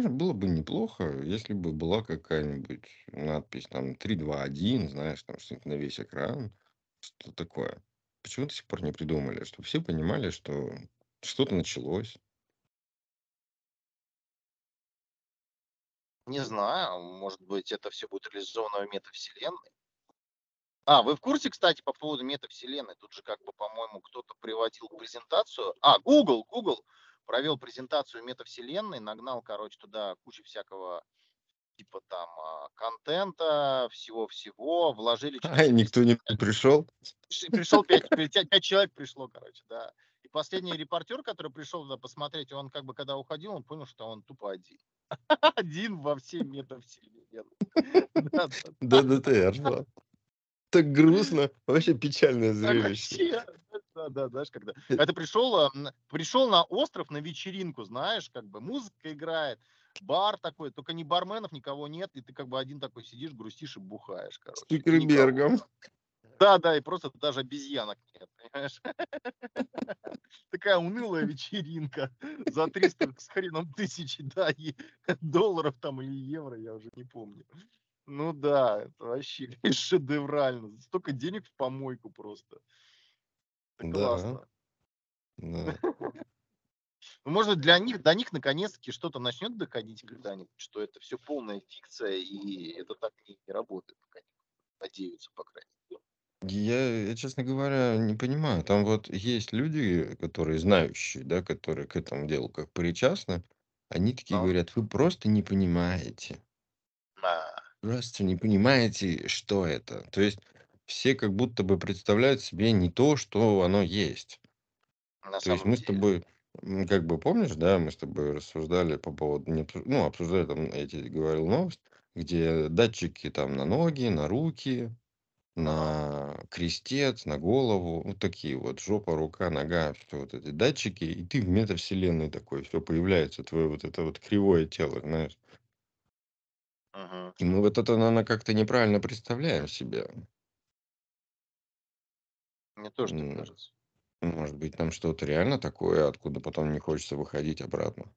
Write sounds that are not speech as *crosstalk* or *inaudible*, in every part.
знаешь, было бы неплохо, если бы была какая-нибудь надпись там 3, 2, 1, знаешь, там что-нибудь на весь экран. Что такое? Почему до сих пор не придумали? Чтобы все понимали, что что-то началось. Не знаю, может быть, это все будет реализовано в метавселенной. А, вы в курсе, кстати, по поводу метавселенной? Тут же как бы, по-моему, кто-то приводил презентацию. А, Google, Google провел презентацию метавселенной, нагнал, короче, туда кучу всякого типа там а, контента, всего-всего, вложили... *laughs* А, никто не пришел? Пришел *laughs* пять, пять человек пришло, короче, да. И последний репортер, который пришел туда посмотреть, он как бы когда уходил, он понял, что он тупо один. *laughs* Один во всей метавселенной. Да, да, Так грустно, вообще печальное зрелище. Да, да, знаешь, когда... Это пришел, пришел на остров на вечеринку, знаешь, как бы музыка играет, бар такой, только ни барменов, никого нет, и ты как бы один такой сидишь, грустишь и бухаешь, короче. С Цукербергом. Да, да, и просто даже обезьянок нет, понимаешь? *laughs* Такая унылая вечеринка за 300 с хреном тысяч, да, долларов там или евро, я уже не помню. Ну да, это вообще *laughs* шедеврально. Столько денег в помойку просто. Это Да, классно. да. *laughs* Ну, может, для них, до них наконец-таки что-то начнет доходить когда-нибудь, что это все полная фикция, и это так не, не работает, пока надеются, по крайней мере. Я, я, честно говоря, не понимаю. Там вот есть люди, которые знающие, да, которые к этому делу как причастны. Они такие Но, говорят, вы просто не понимаете. а, Просто не понимаете, что это. То есть все как будто бы представляют себе не то, что оно есть. на То есть самом мы с деле. тобой, м, как бы помнишь, да, мы с тобой рассуждали по поводу, не обсу- ну, обсуждали там, я тебе говорил новость, где датчики там на ноги, на руки, Ага. на крестец, на голову, вот такие вот, жопа, рука, нога, все вот эти датчики, и ты в метавселенной такой, все появляется, твое вот это вот кривое тело, знаешь. Мгм. И мы вот это, наверное, как-то неправильно представляем себе. Мне тоже так М, кажется. Может быть, там что-то реально такое, откуда потом не хочется выходить обратно.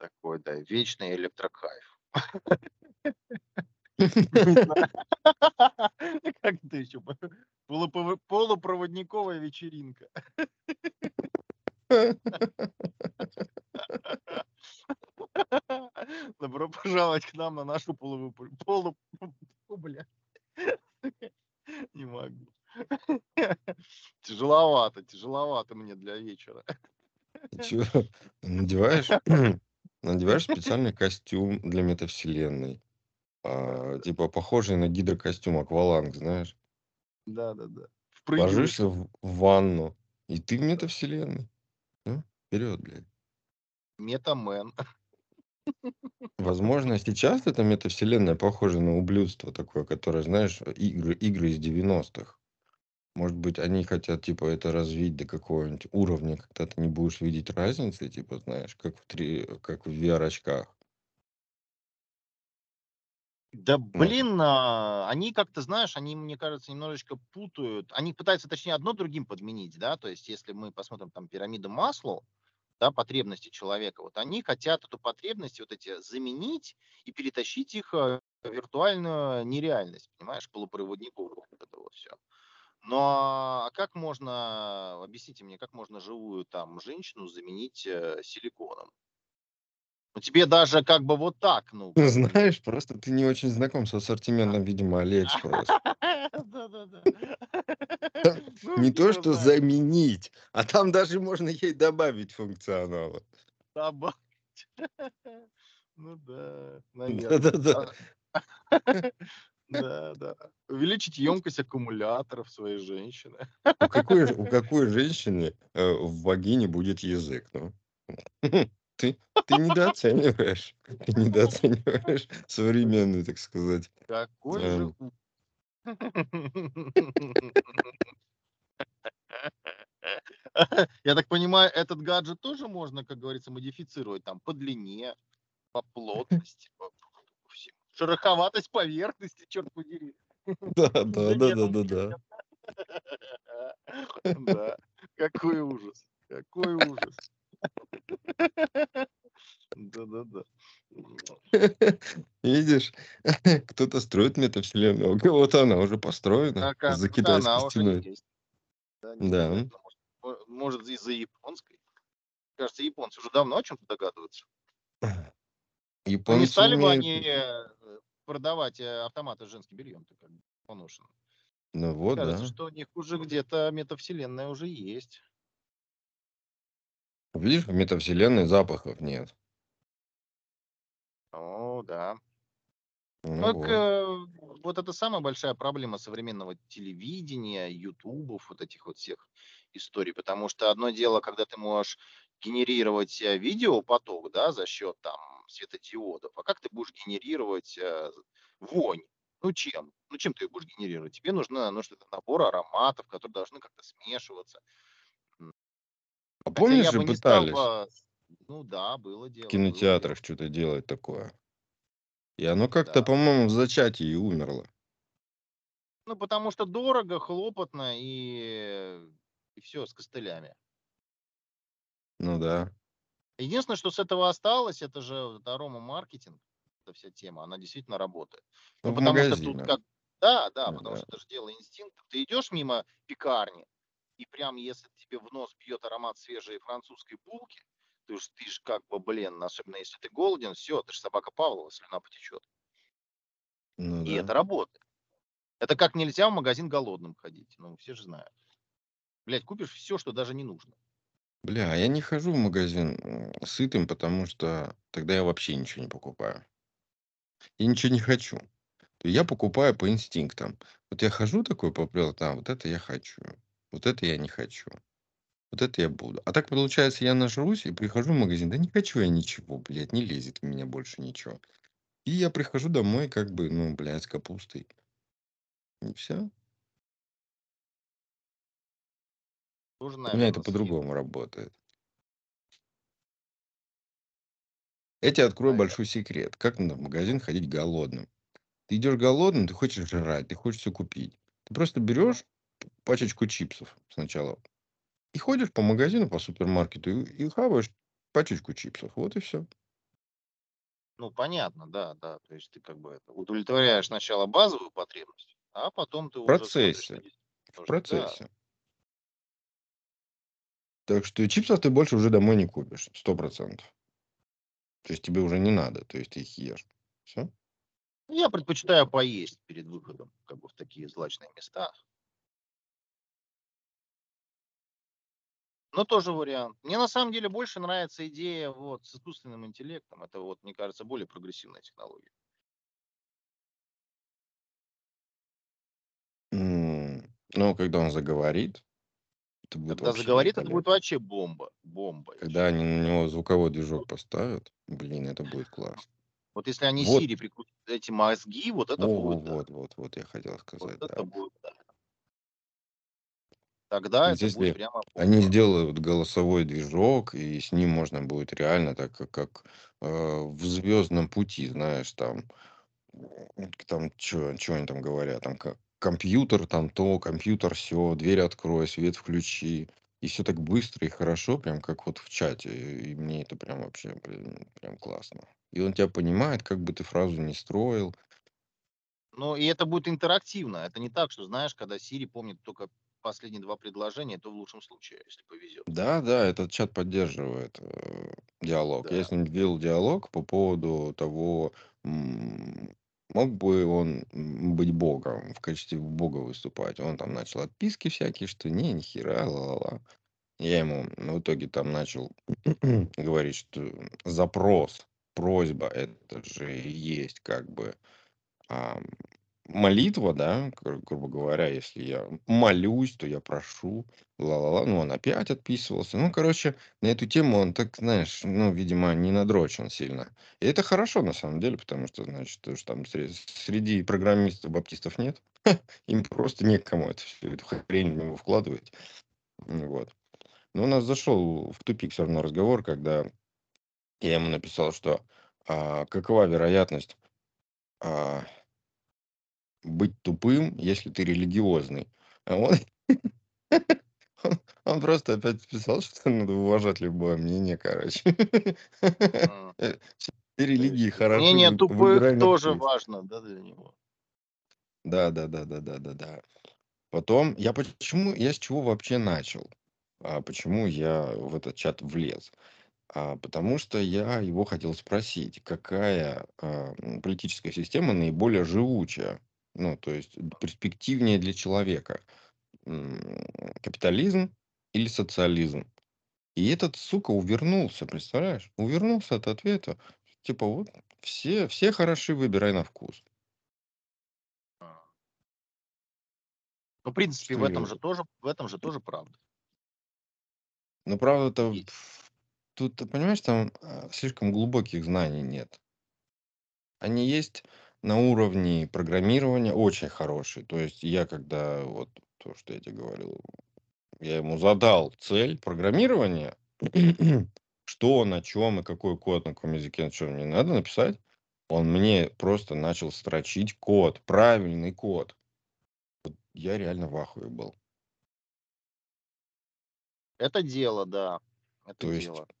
Такой, да, вечный электрокайф. *laughs* *laughs* Как это еще? Полупроводниковая вечеринка. *laughs* Добро пожаловать к нам на нашу полу... полу... Бля. Не могу. Тяжеловато, тяжеловато мне для вечера. Ты надеваешь, *clears throat* надеваешь специальный костюм для метавселенной, а, типа похожий на гидрокостюм акваланг, знаешь, Да, да, да. Впрыгиваешь. ложишься в в ванну, и ты в метавселенной. Ну, вперед, блядь. Метамен. Возможно, сейчас эта метавселенная похожа на ублюдство такое, которое, знаешь, игры, игры из 90-х. Может быть, они хотят, типа, это развить до какого-нибудь уровня, когда ты не будешь видеть разницы, типа, знаешь, как в, три, как в VR-очках. Да блин, а, они как-то, знаешь, они, мне кажется, немножечко путают. Они пытаются, точнее, одно другим подменить, да, то есть если мы посмотрим там пирамиду Маслоу, да, потребности человека, вот они хотят эту потребность вот эти заменить и перетащить их э, в виртуальную нереальность, понимаешь, полупроводников, вот это вот все. Но а как можно, объясните мне, как можно живую там женщину заменить э, силиконом? Ну тебе даже как бы вот так, ну, бы, Знаешь, просто ты не очень знаком с ассортиментом, видимо, Алиэкспресс. *laughs* Ну, Не то, что заменить, а там даже можно ей добавить функционала. Добавить. *laughs* Ну да, наверное. Да-да-да. *laughs* Да, да. Увеличить емкость аккумуляторов своей женщины. У какой, у какой женщины э, в вагине будет язык? Ну? Ты, ты недооцениваешь. *laughs* Ты недооцениваешь *laughs* современный, так сказать. Какой же эм, *laughs* Я так понимаю, этот гаджет тоже можно, как говорится, модифицировать там по длине, по плотности, по всему. Шероховатость поверхности, черт подери. Да, да, да, да, да, да. Да. Какой ужас. Какой ужас. *laughs* Видишь, *laughs* кто-то строит метавселенную, а у кого-то она уже построена а за китайской стеной. Да, Да. может, мо- может из-за японской. Кажется, японцы уже давно о чем-то догадываются. Ну, *laughs* не Японцы стали бы они э, продавать э, автоматы с женским бельем, как поношенным. Ну вот, Кажется, да. что у них уже где-то метавселенная уже есть. Видишь, в метавселенной запахов нет. О, да. Ну Так, вот. э, вот это самая большая проблема современного телевидения, ютубов, вот этих вот всех историй. Потому что одно дело, когда ты можешь генерировать э, видеопоток, да, за счет там светодиодов, а как ты будешь генерировать э, вонь? Ну чем? Ну чем ты ее будешь генерировать? Тебе нужно, нужно набор ароматов, которые должны как-то смешиваться. А Хотя помнишь я же стал пытались бы... Ну да, было в дело, было дело. кинотеатрах что-то делать такое? И оно как-то, Да. по-моему, в зачатии и умерло. Ну, потому что дорого, хлопотно и, и все с костылями. Ну да. Единственное, что с этого осталось, это же вот арома маркетинг, эта вся тема, она действительно работает. Ну, Ну, в потому что тут магазинах. как... Да, да, Ну потому да. что это же дело инстинктов. Ты идешь мимо пекарни, и прям если тебе в нос бьет аромат свежей французской булки, ты ж, ты ж как бы, блин, особенно если ты голоден, все, ты же собака Павлова, слюна потечет. Ну И это да. работает. Это как нельзя в магазин голодным ходить. Ну, все же знают. Блять, купишь все, что даже не нужно. Бля, а я не хожу в магазин сытым, потому что тогда я вообще ничего не покупаю. Я ничего не хочу. Я покупаю по инстинктам. Вот я хожу такой попрел, там, вот это я хочу. Вот это я не хочу. Вот это я буду. А так получается, я нажрусь и прихожу в магазин. Да не хочу я ничего, блядь, не лезет в меня больше ничего. И я прихожу домой, как бы, ну, блядь, с капустой. И все. Тоже, У меня это по-другому работает. Я тебе открою большой секрет. Как надо в магазин ходить голодным? Ты идешь голодным, ты хочешь жрать, ты хочешь все купить. Ты просто берешь пачечку чипсов сначала и ходишь по магазину, по супермаркету и, и хаваешь пачечку чипсов. Вот и все. ну, понятно, да, да. То есть ты как бы это, удовлетворяешь сначала базовую потребность, а потом ты В процессе. В нужно. Да. процессе. Так что чипсов ты больше уже домой не купишь. Сто процентов. То есть тебе уже не надо. То есть ты их ешь. Все. Ну, Я предпочитаю поесть перед выходом как бы в такие злачные места. Но тоже вариант. Мне на самом деле больше нравится идея вот с искусственным интеллектом. Это вот, мне кажется, более прогрессивная технология. Но когда он заговорит, это будет Когда вообще заговорит, это будет великолепно. вообще бомба. Бомба, я Когда они считаю. на него звуковой движок поставят, блин, это будет классно. Вот если они Вот. Siri прикрутят эти мозги, вот это будет, да. вот, вот, вот, я хотел Вот сказать, это да. будет, да. Тогда То есть, это будет прямо они бомба. сделают голосовой движок, и с ним можно будет реально так, как, как э, в звездном пути, знаешь, там, там, что они там говорят, там, как компьютер, там то, компьютер, все, дверь открой, свет включи, и все так быстро и хорошо, прям как вот в чате, и мне это прям вообще, блин, прям классно. И он тебя понимает, как бы ты фразу не строил, Ну, и это будет интерактивно. Это не так, что, знаешь, когда Siri помнит только последние два предложения, то в лучшем случае, если повезет. Да, да, этот чат поддерживает э, диалог. Я Да. с ним вел диалог по поводу того, мог бы он быть богом, в качестве бога выступать. Он там начал отписки всякие, что не, ни хера, ла-ла-ла. Я ему в итоге там начал *clears throat* говорить, что запрос, просьба, это же и есть как бы а, молитва, да, гру- грубо говоря, если я молюсь, то я прошу, ла-ла-ла, ну, он опять отписывался. Ну, короче, на эту тему он так, знаешь, ну, видимо, не надрочен сильно. И это хорошо, на самом деле, потому что, значит, то, что там сре- среди программистов баптистов нет, *laughs* им просто некому это всю эту хрень в него вкладывать. Вот. Но у нас зашел в тупик все равно разговор, когда я ему написал, что а, какова вероятность а, быть тупым, если ты религиозный. А *laughs* он, он, просто опять писал, что надо уважать любое мнение, короче. Э, *laughs* Все религии хороши, мнение вы тупых тоже важно, да, для него. Да да да да да да да. Потом я почему я с чего вообще начал? А, почему я в этот чат влез? А, потому что я его хотел спросить, какая, а, политическая система наиболее живучая, ну, то есть перспективнее для человека: капитализм или социализм? И этот, сука, увернулся, представляешь? Увернулся от ответа. Типа вот все все хороши, выбирай на вкус. А. Ну, в принципе, в Что этом я же тоже в этом же тоже правда. Ну, правда-то, тут, ты понимаешь, там, а, слишком глубоких знаний нет. Они есть на уровне программирования очень хорошие. То есть я когда вот то, что я те говорил, я ему задал цель программирования, *clears throat* что, на чём и какой код, на каком языке, на чём мне надо написать, он мне просто начал строчить код, правильный код. Вот я реально в ахуе был. Это дело, да, это То есть, дело. м,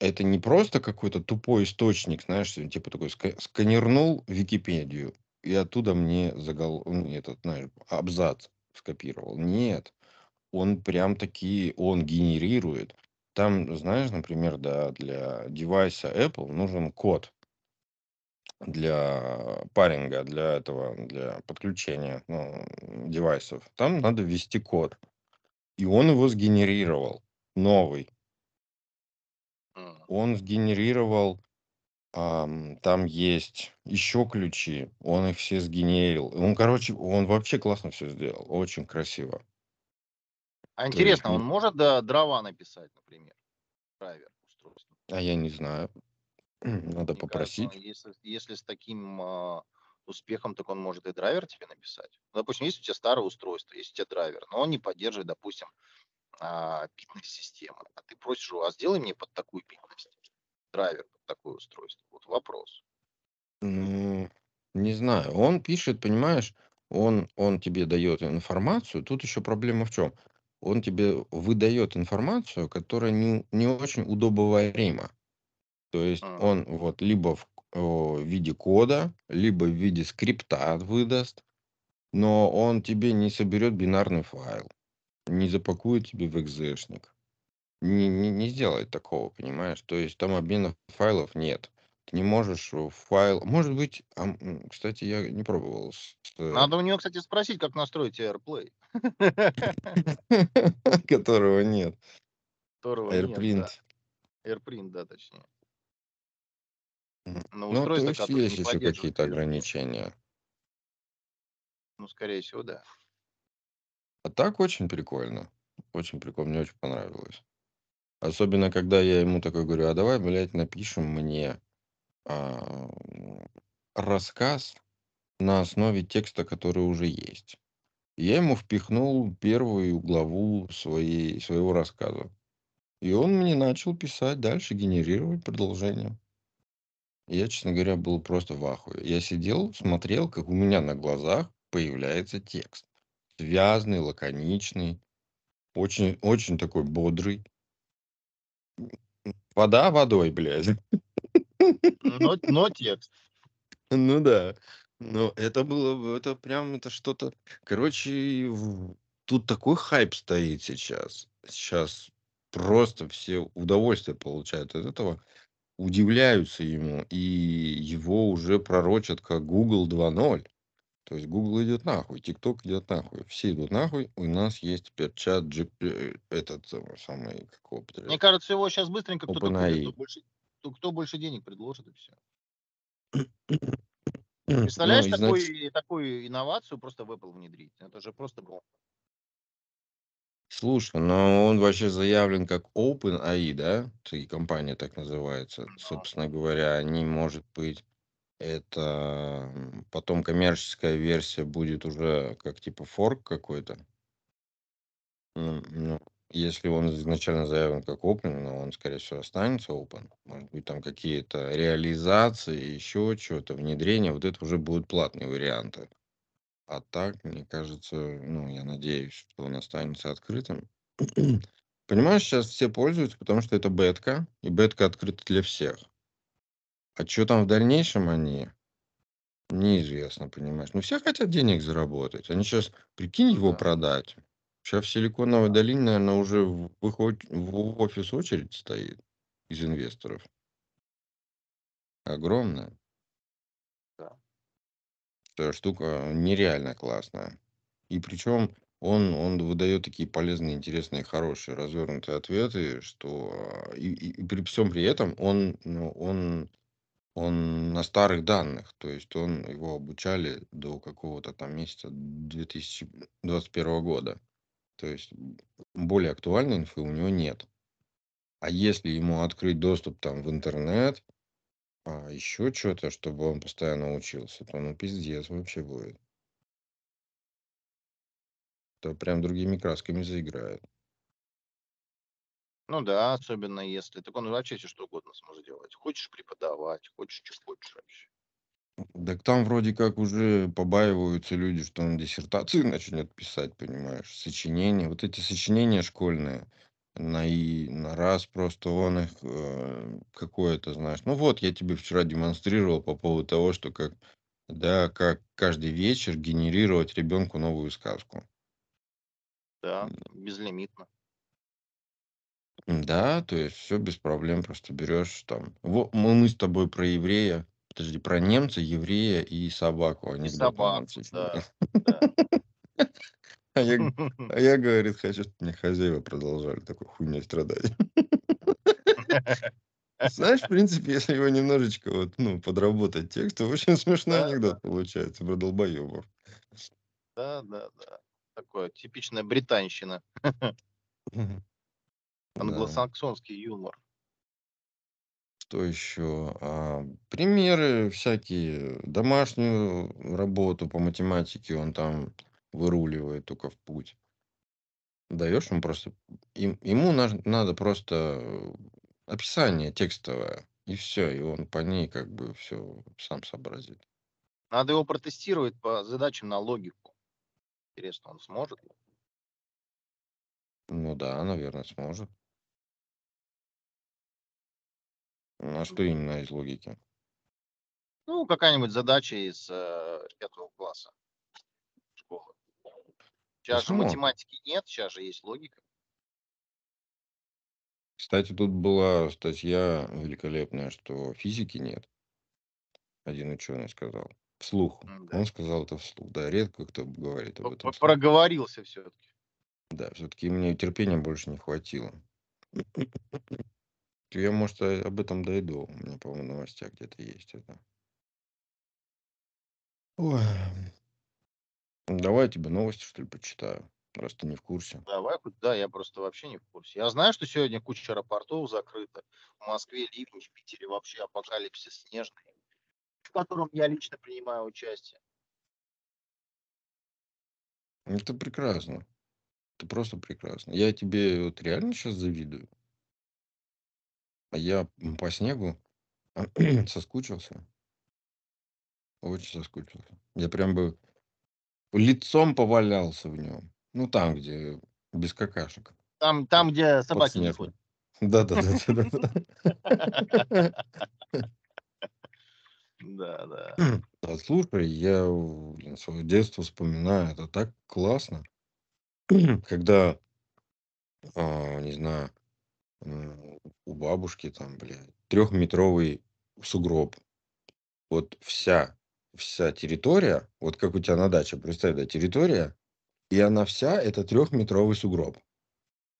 это не просто какой-то тупой источник, знаешь, типа такой ска сканернул Википедию и оттуда мне загол ну, этот, знаешь, абзац скопировал. Нет, он прям-таки, он генерирует. Там, знаешь, например, да, для девайса Apple нужен код для паринга, для этого, для подключения, ну, девайсов. Там надо ввести код. И он его сгенерировал, новый. Он сгенерировал, ам, там есть еще ключи, он их все сгенерил. Он, короче, он вообще классно всё сделал, очень красиво. А То есть интересно, мне он может, да, дрова написать, например, драйвер устройства? А я не знаю. *clears throat* Надо Мне кажется, попросить. если если с таким, а, успехом, так он может и драйвер тебе написать. Ну, допустим, есть у тя старое устройство, есть у тя драйвер, но он не поддерживает, допустим, а, битность системы. А ты просишь его: "А сделай мне под такую битность драйвер под такое устройство". Вот вопрос. Ну, не знаю. Он пишет, понимаешь, он он тебе дает информацию. Тут еще проблема в чём? Он тебе выдает информацию, которая не не очень удобоварима. То есть М. он вот либо в о виде кода, либо в виде скрипта выдаст, но он тебе не соберет бинарный файл, не запакует тебе в экзешник, не не не сделает такого, понимаешь? То есть там обмена файлов нет. Ты не можешь в файл может быть, м, кстати, я не пробовал с э Надо у него, кстати, спросить, как настроить AirPlay. *laughs* Которого нет. Которого нет, да. AirPrint. AirPrint, да, точнее. М, На ну, то устройствах, есть не есть еще какие-то ограничения. Ну, скорее всего, да. А так очень прикольно. Очень прикольно, мне очень понравилось. Особенно когда я ему такой говорю: "А давай, блядь, напишем мне, ам, рассказ на основе текста, который уже есть". Я ему впихнул 1 главу своей своего рассказа. И он мне начал писать дальше, генерировать продолжение. Я, честно говоря, был просто в ахуе. Я сидел, смотрел, как у меня на глазах появляется текст. Связный, лаконичный, очень очень такой бодрый. Вода водой, блядь. Но но *laughs* текст. Ну да. Но это было это прям, это что-то. Короче, тут такой хайп стоит сейчас. Щас просто все удовольствие получают от этого, удивляются ему, и его уже пророчат как "Гугл 2.0". То есть "Гугл" идет нахуй, "Тикток" идет нахуй, все идут нахуй. У нас есть теперь чат джип э, этот самый самый, как его, Мне кажется, его щас быстренько кто-то купит, кто больше кто кто больше денег предложит, и всё. Ну, Представляешь, и знач такой такую инновацию просто в Apple внедрить? Это же просто бомба. Слушай, но он вообще заявлен как OpenAI, да? Т компания так называется. Ну. Собственно говоря, они, может быть, это, потом коммерческая версия будет уже как типа форк какой-то. М, ну, если он изначально заявлен как open, но он, скорее всего, останется open. Может быть, там какие-то реализации, еще чё-то, внедрение. Вот это уже будут платные варианты. А так, мне кажется, ну, я надеюсь, что он останется открытым. *clears throat* Понимаешь, щас все пользуются, потому что это бетка, и бетка открыта для всех. А чё там в дальнейшем они неизвестно, понимаешь. Ну, все хотят денег заработать. Они сейчас, прикинь, его да. продать. Щас в Силиконовой долине, наверно, уже в выход в офис очередь стоит из инвесторов. Огромная. Да. Эта штука нереально классная. И причем он он выдает такие полезные, интересные, хорошие, развернутые ответы, что и и и при всем при этом он, ну, он он на старых данных. То есть он его обучали до какого-то там месяца 2021 года. То есть более актуальной инфы у него нет. А если ему открыть доступ там в интернет, а, еще чё-то, чтобы он постоянно учился, то ну пиздец вообще будет. То прям другими красками заиграет. Ну да, особенно если так он вообще всё что угодно сможет делать. Хочешь преподавать, хочешь чё хочешь вообще. Дак там вроде как уже побаиваются люди, что он диссертации начнет писать, понимаешь, сочинения. Вот эти сочинения школьные на и на раз просто он их, э, какое-то, знаешь. Ну вот, я тебе вчера демонстрировал по поводу того, что как, да, как каждый вечер генерировать ребенку новую сказку. Да, безлимитно. Да, то есть всё без проблем. Просто берешь там. Во мы мы с тобой про еврея, подожди, про немца, еврея и собаку И анекдот да, да. *laughs* А я а я, *laughs* говорит, хочу, чтоб мне хозяева продолжали такой хуйней страдать. *laughs* Знаешь, в принципе, если его немножечко вот, ну, подработать текст, то очень смешной Да, да. анекдот получается про долбоёбов. Да, да, да. Такое типичная британщина. Англосаксонский юмор. Что еще? А, примеры всякие. Домашнюю работу по математике он там выруливает тока в путь. Даешь ему просто им ему наж надо просто, описание текстовое, и всё. И он по ней как бы всё сам сообразит. Надо его протестировать по задачам на логику. Интересно, он сможет? Ну да, наверно, сможет. А что именно из логики? Ну, какая-нибудь задача из, э, 5 класса школы. Да Щас же математики нет, щас же есть логика. Кстати, тут была статья великолепная, что физики нет. Один ученый сказал вслух. М-да. Он сказал это вслух. Да, редко кто говорит об этом проговорился всё-таки. Да, всё-таки мне терпения больше не хватило. Я, может, об этом дойду. У меня, по-моему, в новостях где-то есть это. Ой. Давай я тебе новости, что ли, почитаю, раз ты не в курсе. Давай да, я просто вообще не в курсе. Я знаю, что сегодня куча аэропортов закрыта. В Москве ливни, в Питере вообще апокалипсис снежный, в котором я лично принимаю участие. Это прекрасно. Это просто прекрасно. Я тебе вот реально щас завидую. А я, по снегу *clears throat* соскучился. Очень соскучился. Я прям бы лицом повалялся в нём. Ну, там, где без какашек. Там там, где собаки не ходят. Да-да-да, да-да-да. Да, да. Да, слушай, я, блин, своё детство вспоминаю. Это так классно. *clears throat* Когда, а, не знаю, м, у бабушки там, блядь, трехметровый сугроб. Вот вся вся территория, вот как у тя на даче, представь, да, территория, и она вся- это трехметровый сугроб.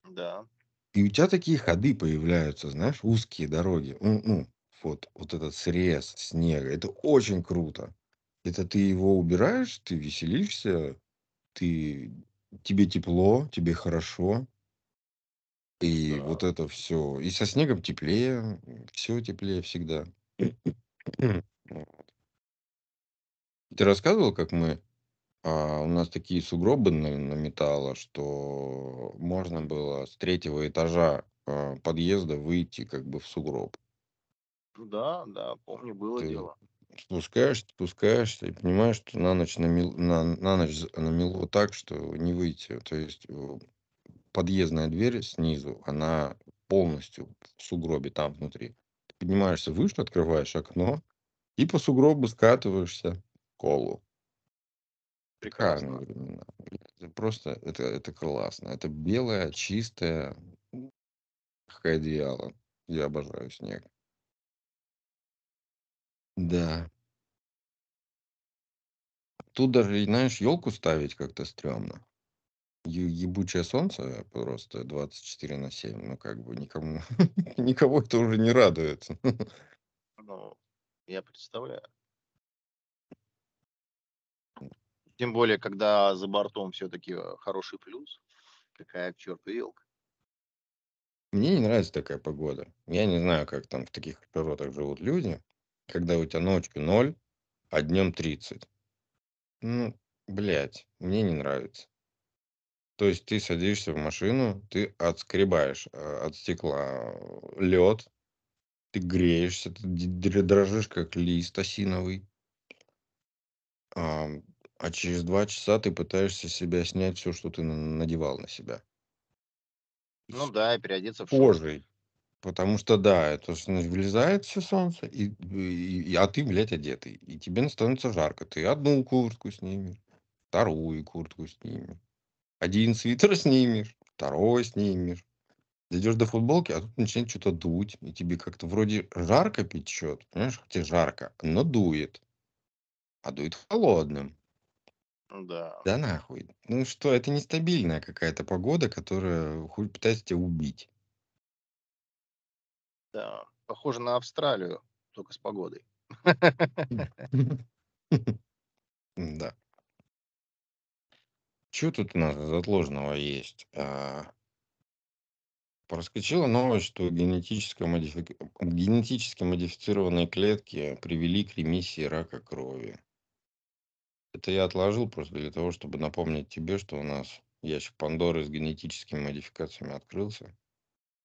Да. И у тя такие ходы появляются, знаешь, узкие дороги. М, ну, вот вот этот срез снега. Это очень круто. Это ты его убираешь, ты веселишься, ты тебе тепло, тебе хорошо. И Да. вот это всё. И со снегом теплее, м, всё теплее всегда. *clears throat* Вот. Те рассказывал, как мы, а, у нас такие сугробы на наметало, что можно было с 3 этажа, а, подъезда выйти как бы в сугроб. Да, да, помню, было Ты дело. спускаешься спускаешься и понимаешь, что на ночь намел на на ночь з намело так, что не выйти. То есть, э, подъездная дверь снизу, она полностью в сугробе там внутри. Поднимаешься выше, открываешь окно и по сугробу скатываешься в школу. Шикарные Прекрасно. времена. Это просто, это, это классно. Это белое, чистое, как одеяло. Я обожаю снег. Да. Тут даже, знаешь, елку ставить как-то стрёмно. Ебучее солнце просто 24 на 7. Ну, как бы никому, *laughs* никого это уже не радует. Ну, я представляю. Тем более, когда за бортом все-таки хороший плюс. Какая к черту елка. Мне не нравится такая погода. Я не знаю, как там в таких широтах живут люди, когда у тебя ночью 0, а днем 30. Ну, блядь, мне не нравится. То есть ты садишься в машину, ты отскребаешь э, от стекла лед, ты греешься, ты дрожишь как лист осиновый, а, а через два часа ты пытаешься с себя снять все, что ты на- надевал на себя. Ну С да, и переодеться в шорты. кожей. Потому что, да, это ж, ну, влезает все солнце, и, и- и- а ты, блядь, одетый. И тебе становится жарко. Ты одну куртку снимешь, вторую куртку снимешь, один свитер снимешь, второй снимешь. Дойдешь до футболки, а тут начинает что-то дуть, и тебе как-то вроде жарко печет, понимаешь, тебе жарко, но дует, а дует холодным. Да. Да нахуй. Ну что, это нестабильная какая-то погода, которая хуй пытается тебя убить. Да. Похоже на Австралию, только с погодой. *laughs* Да. Что тут у нас из отложенного есть? А, Проскочила новость, что генетически, модифи- генетически модифицированные клетки привели к ремиссии рака крови. Это я отложил просто для того, чтобы напомнить тебе, что у нас ящик Пандоры с генетическими модификациями открылся.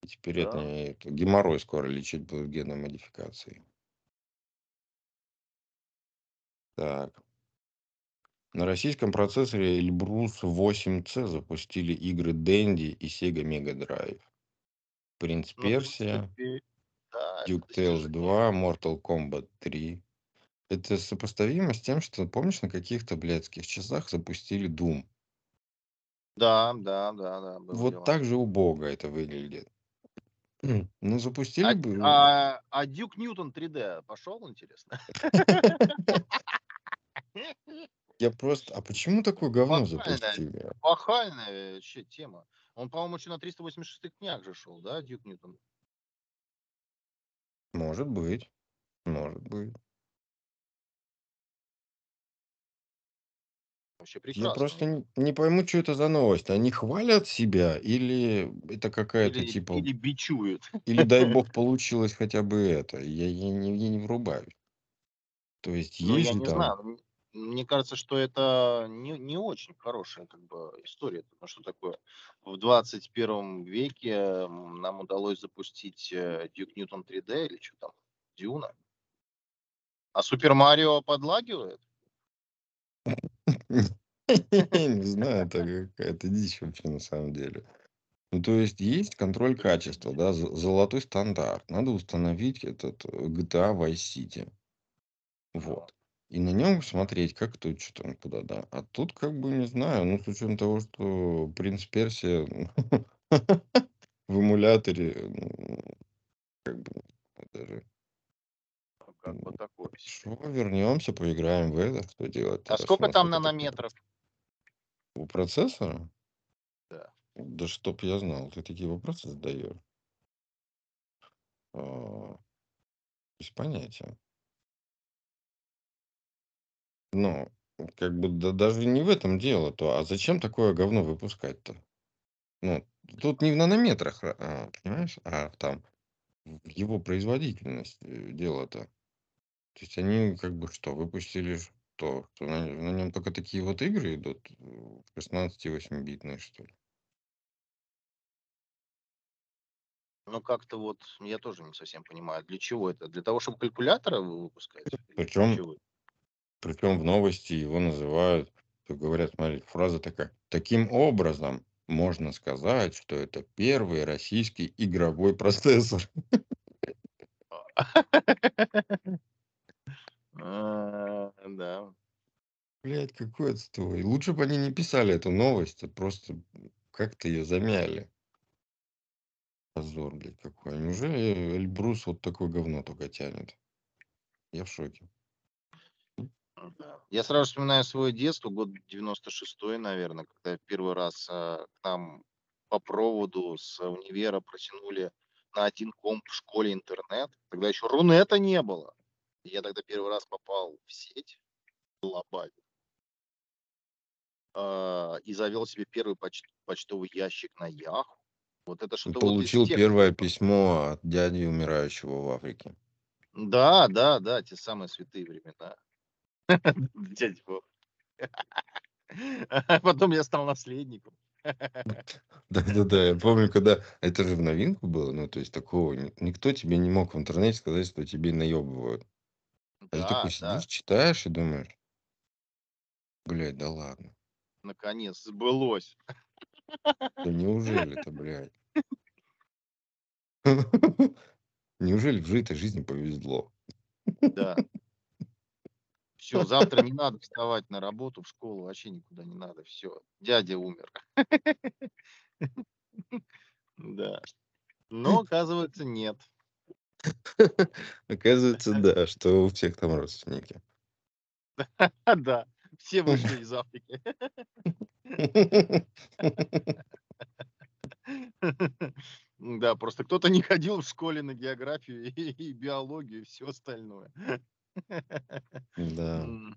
И теперь это, Да. не- это геморрой скоро лечить будут генной модификацией. Так. На российском процессоре Эльбрус 8C запустили игры Dendy и Sega Mega Drive. Принц Ну, Персия, да, Duke Tales достижение. 2, Mortal Kombat 3. Это сопоставимо с тем, что, помнишь, на каких-то блядских часах запустили Doom. Да, да, да, да, Вот дело. так же убого это выглядит. Ну, запустили А, бы... а, а Дюк Ньютон 3D пошел, интересно? *laughs* *laughs* Я просто... А почему такое говно запустили? похвальная вообще тема. Он, по-моему, еще на 386 днях же шел, да, Дюк Ньютон? Может быть. Может быть. Вообще Я прекрасно. просто не, не пойму, что это за новость. Они хвалят себя или это какая-то Или, типа... или бичуют. Или, дай *laughs* бог, получилось хотя бы это. Я, я, не, я не врубаюсь. То есть Ну, есть я же не там... знаю. Мне кажется, что это не, не очень хорошая как бы история. Потому что такое в 21 веке нам удалось запустить э, Duke Newton 3D или что там, Дюна. А Супер Марио подлагивает? *laughs* Не знаю, это какая-то дичь вообще на самом деле. Ну, то есть есть контроль качества, да, золотой стандарт. Надо установить этот э, GTA Vice City. Вот. И на нем смотреть, как тут что там куда, да. А тут как бы не знаю, ну, с учетом того, что принц Персия *laughs* в эмуляторе, ну, как бы даже... Ну, Как бы такое себе. Хорошо, вернемся, поиграем в это. Что делать? А сколько там нанометров? У процессора? Да. Да чтоб я знал, ты такие вопросы задаешь. А, Без понятия. Ну, как бы да, даже не в этом дело, то а зачем такое говно выпускать-то? Ну, тут не в нанометрах, а, понимаешь, а там в его производительность э, дело-то. То есть они как бы что, выпустили что? Что на, на нем только такие вот игры идут, э, 16 и 8-битные, что ли? Ну, как-то вот, я тоже не совсем понимаю, для чего это? Для того, чтобы калькуляторы вы- выпускать? Или для Причем чего? Причем в новости его называют, говорят, смотри, фраза такая. Таким образом, можно сказать, что это первый российский игровой процессор. *laughs* А, Да. Блядь, какой отстой. Лучше бы они не писали эту новость, а просто как-то ее замяли. Позор, блядь, какой. Неужели Эльбрус вот такое говно только тянет? Я в шоке. Я сразу вспоминаю свое детство, год 96-й, наверное, когда я в первый раз а, к нам по проводу с универа протянули на один комп в школе интернет. Тогда еще Рунета не было. Я тогда первый раз попал в сеть глобально а, и завел себе первый поч- почтовый ящик на Яху. Вот это что-то вот получил тех первое письмо от дяди умирающего в Африке. Да, да, да, те самые святые времена. *laughs* Дядя Вов. А *laughs* Потом я стал наследником. *laughs* Да-да-да, я помню, когда это же в новинку было, ну, то есть такого ни- никто тебе не мог в интернете сказать, что тебе наебывают. А ты Да, такой да, сидишь, читаешь и думаешь, блядь, да ладно. наконец, сбылось. Да неужели-то, блядь? Неужели в этой жизни повезло? Да. Все, завтра не надо вставать на работу, в школу, вообще никуда не надо. Все, дядя умер. Да. Но, *laughs* оказывается, нет. Оказывается, да, что у всех там родственники. *laughs* Да, все вышли из Африки. *laughs* Да, просто кто-то не ходил в школе на географию и, и биологию, и все остальное. *laughs* Да. М,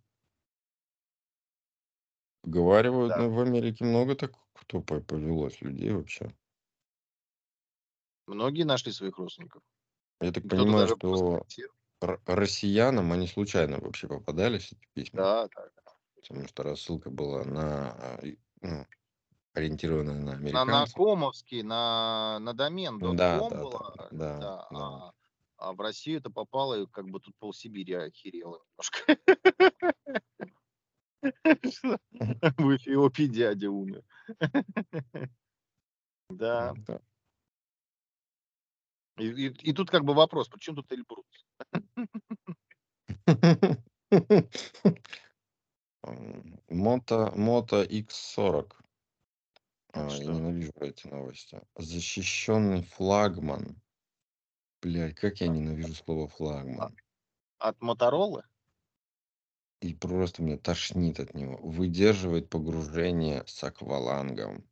Поговаривают, Да, ну, в Америке много так, кто по- повелось людей вообще. многие нашли своих родственников. Я так Кто-то понимаю, даже что р- россиянам они случайно вообще попадались, эти письма, Да, да. потому что рассылка была на, а, и- ну, ориентирована на На, на американцев. комовский, на, на домен Да, .com да, да, было, да, да, да. а, а в Россию это попало, и как бы тут полсибири охерело немножко. *laughs* В Эфиопии дядя умер. Да. Да. И, тут как бы вопрос, почему тут Эльбрус? *laughs* Мото, Мото X40. Это А, я что? ненавижу эти новости. Защищенный флагман. Блядь, как я ненавижу слово флагман. От Моторолы? И просто мне тошнит от него. Выдерживает погружение с аквалангом.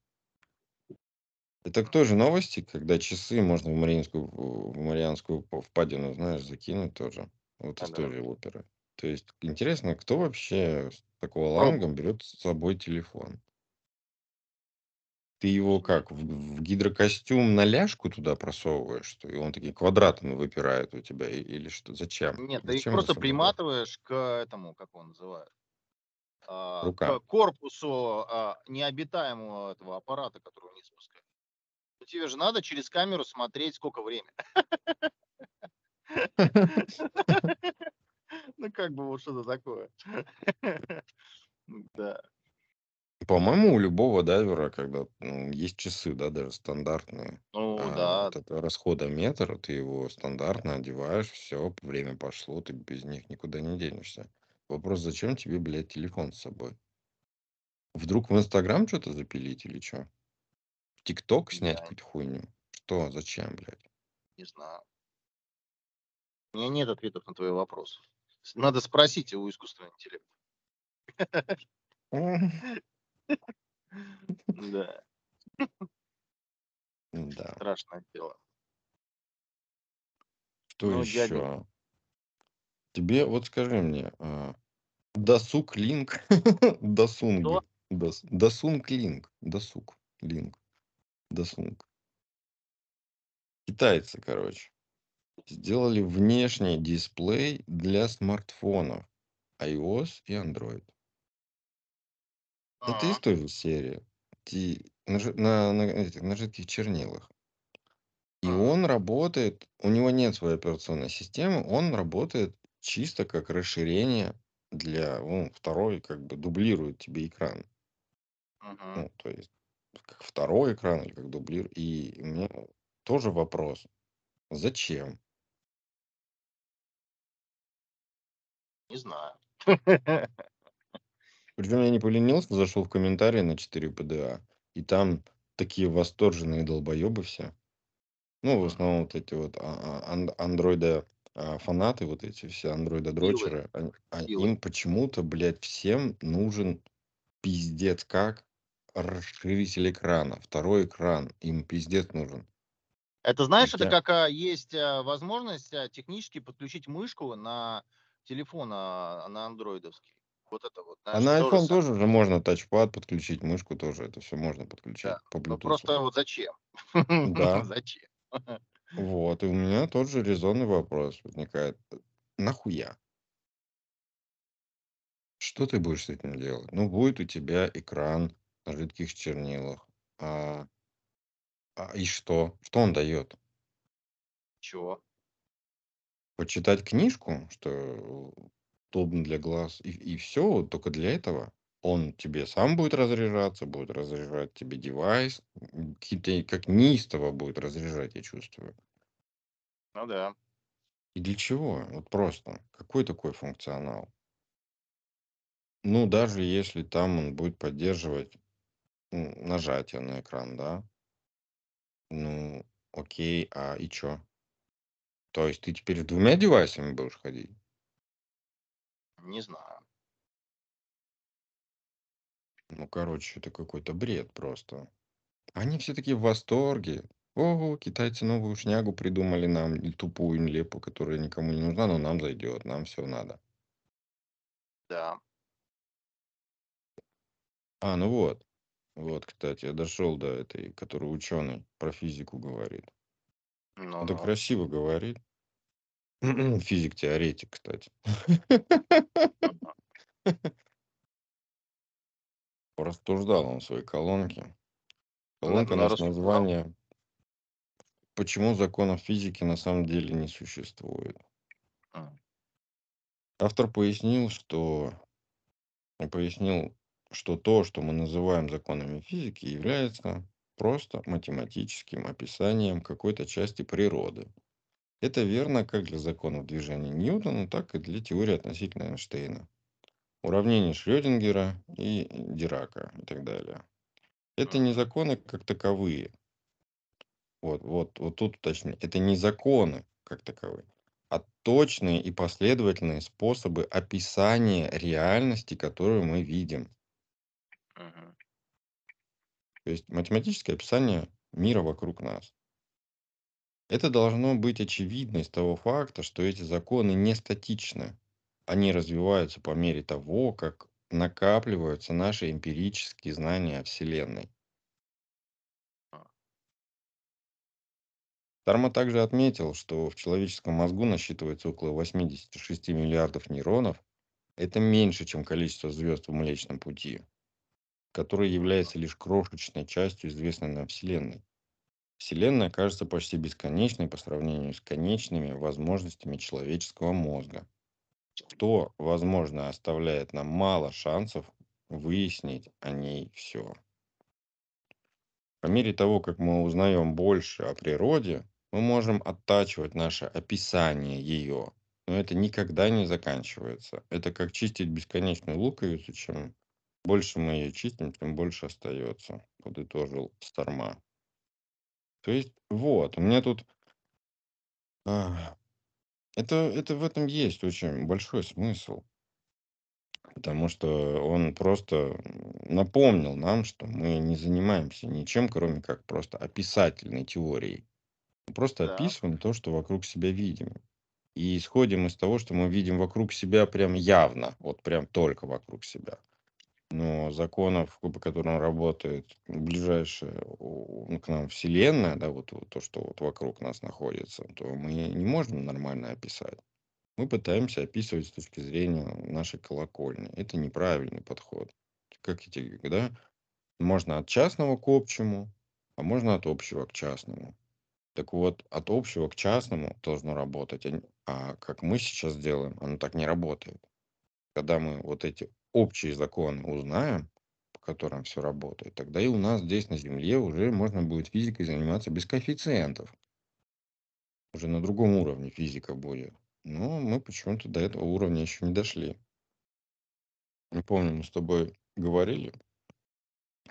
Это к той же новости, когда часы можно в Мариинскую, в Марианскую впадину, знаешь, закинуть тоже. Вот Ага. же оперы. То есть интересно, кто вообще с такого лангом берет с собой телефон? Ты его как, в, в гидрокостюм на ляжку туда просовываешь, что и он такие квадратами выпирает у тебя, и- или что? Зачем? Нет, ты их Зачем это просто приматываешь к этому, как он называют, а, к корпусу а, необитаемого этого аппарата, который вниз спускает. Ну, тебе же надо через камеру смотреть, сколько времени. *laughs* *laughs* Ну, как бы вот что-то такое. *laughs* Да. По-моему, у любого дайвера, когда ну, есть часы, да, даже стандартные, Ну, а, да. вот это расходометр, ты его стандартно одеваешь, все, время пошло, ты без них никуда не денешься. Вопрос, зачем тебе, блядь, телефон с собой? Вдруг в Инстаграм что-то запилить или что? В ТикТок снять какую-то хуйню? Что, зачем, блядь? не знаю. У меня нет ответов на твои вопросы. С- Надо спросить у искусственного интеллекта. Да, Да. страшное дело. Что Ну, дядя, еще? Тебе, вот скажи мне, а, досуг линк, *laughs* досунг, что? дос- досунг линк, досуг линк, досунг. Китайцы, короче, сделали внешний дисплей для смартфонов iOS и Android. Это из А, той же серии. Ти- на, жи- на, на этих, на жидких чернилах. И а, он работает, у него нет своей операционной системы, он работает чисто как расширение для, ну, второй, как бы дублирует тебе экран. мгм. Ну, то есть, как второй экран или как дублир. И у меня тоже вопрос, зачем? Не знаю. *laughs* Причем я не поленился, зашел в комментарии на 4 ПДА, и там такие восторженные долбоебы все. Ну, в основном вот эти вот а- а- ан- андроида а, фанаты, вот эти все андроида дрочеры, они- а- Силы. им почему-то, блядь, всем нужен пиздец как расширитель экрана, второй экран, им пиздец нужен. Это знаешь, это Я- как а, есть а, возможность а, технически подключить мышку на телефон а, на андроидовский. Вот это вот. А знаешь, на то же iPhone самое. тоже же можно тачпад подключить, мышку тоже, это все можно подключить Да, по Ну Bluetooth. просто вот зачем? *laughs* Да. Зачем? *laughs* Вот, и у меня тот же резонный вопрос возникает. Нахуя? Что ты будешь с этим делать? Ну, будет у тебя экран на жидких чернилах. А, а и что? Что он дает? Чего? Почитать книжку, что удобно для глаз, и, и все, только для этого. Он тебе сам будет разряжаться, будет разряжать тебе девайс, м, какие-то как неистово будет разряжать, я чувствую. Ну да. И для чего? Вот просто. Какой такой функционал? Ну, даже если там он будет поддерживать м, нажатие на экран, да? Ну, окей, а и чё? То есть ты теперь с двумя девайсами будешь ходить? Не знаю. Ну, короче, это какой-то бред просто. Они все такие в восторге. Ого, китайцы новую шнягу придумали нам, и тупую, нелепую, которая никому не нужна, но нам зайдет, нам все надо. Да. А, ну вот. Вот, кстати, я дошел до этой, который ученый про физику говорит. Ну, Это ну. красиво говорит. Физик-теоретик, кстати. Порассуждал он в своей колонке. Колонка на- носит название «Почему законов физики на самом деле не существует?». М. Автор пояснил, что пояснил, что то, что мы называем законами физики, является просто математическим описанием какой-то части природы. Это верно как для законов движения Ньютона, так и для теории относительно Эйнштейна, уравнений Шрёдингера и Дирака и так далее. Это не законы как таковые. Вот, вот, вот тут уточню. Это не законы как таковые, а точные и последовательные способы описания реальности, которую мы видим. Мгм. То есть математическое описание мира вокруг нас. Это должно быть очевидно из того факта, что эти законы не статичны. Они развиваются по мере того, как накапливаются наши эмпирические знания о Вселенной. Тарма также отметил, что в человеческом мозгу насчитывается около 86 миллиардов нейронов. Это меньше, чем количество звезд в Млечном Пути, которое является лишь крошечной частью известной нам Вселенной. Вселенная кажется почти бесконечной по сравнению с конечными возможностями человеческого мозга, что, возможно, оставляет нам мало шансов выяснить о ней все. По мере того, как мы узнаем больше о природе, мы можем оттачивать наше описание ее, но это никогда не заканчивается. Это как чистить бесконечную луковицу, чем больше мы ее чистим, тем больше остается, подытожил Старма. То есть, вот, у меня тут... а, это, это в этом есть очень большой смысл. Потому что он просто напомнил нам, что мы не занимаемся ничем, кроме как просто описательной теорией. Мы просто Да. описываем то, что вокруг себя видим. И исходим из того, что мы видим вокруг себя прям явно, вот прям только вокруг себя. Но законов, по которым работает ближайшая к нам Вселенная, да, вот, вот то, что вот вокруг нас находится, то мы не можем нормально описать. Мы пытаемся описывать с точки зрения нашей колокольни. Это неправильный подход. Как эти, да? Можно от частного к общему, а можно от общего к частному. Так вот, от общего к частному должно работать, а, а как мы сейчас делаем, оно так не работает. Когда мы вот эти общие законы узнаем, по которым все работает, тогда и у нас здесь на Земле уже можно будет физикой заниматься без коэффициентов. Уже на другом уровне физика будет. Но мы почему-то до этого уровня еще не дошли. Не помню, мы с тобой говорили.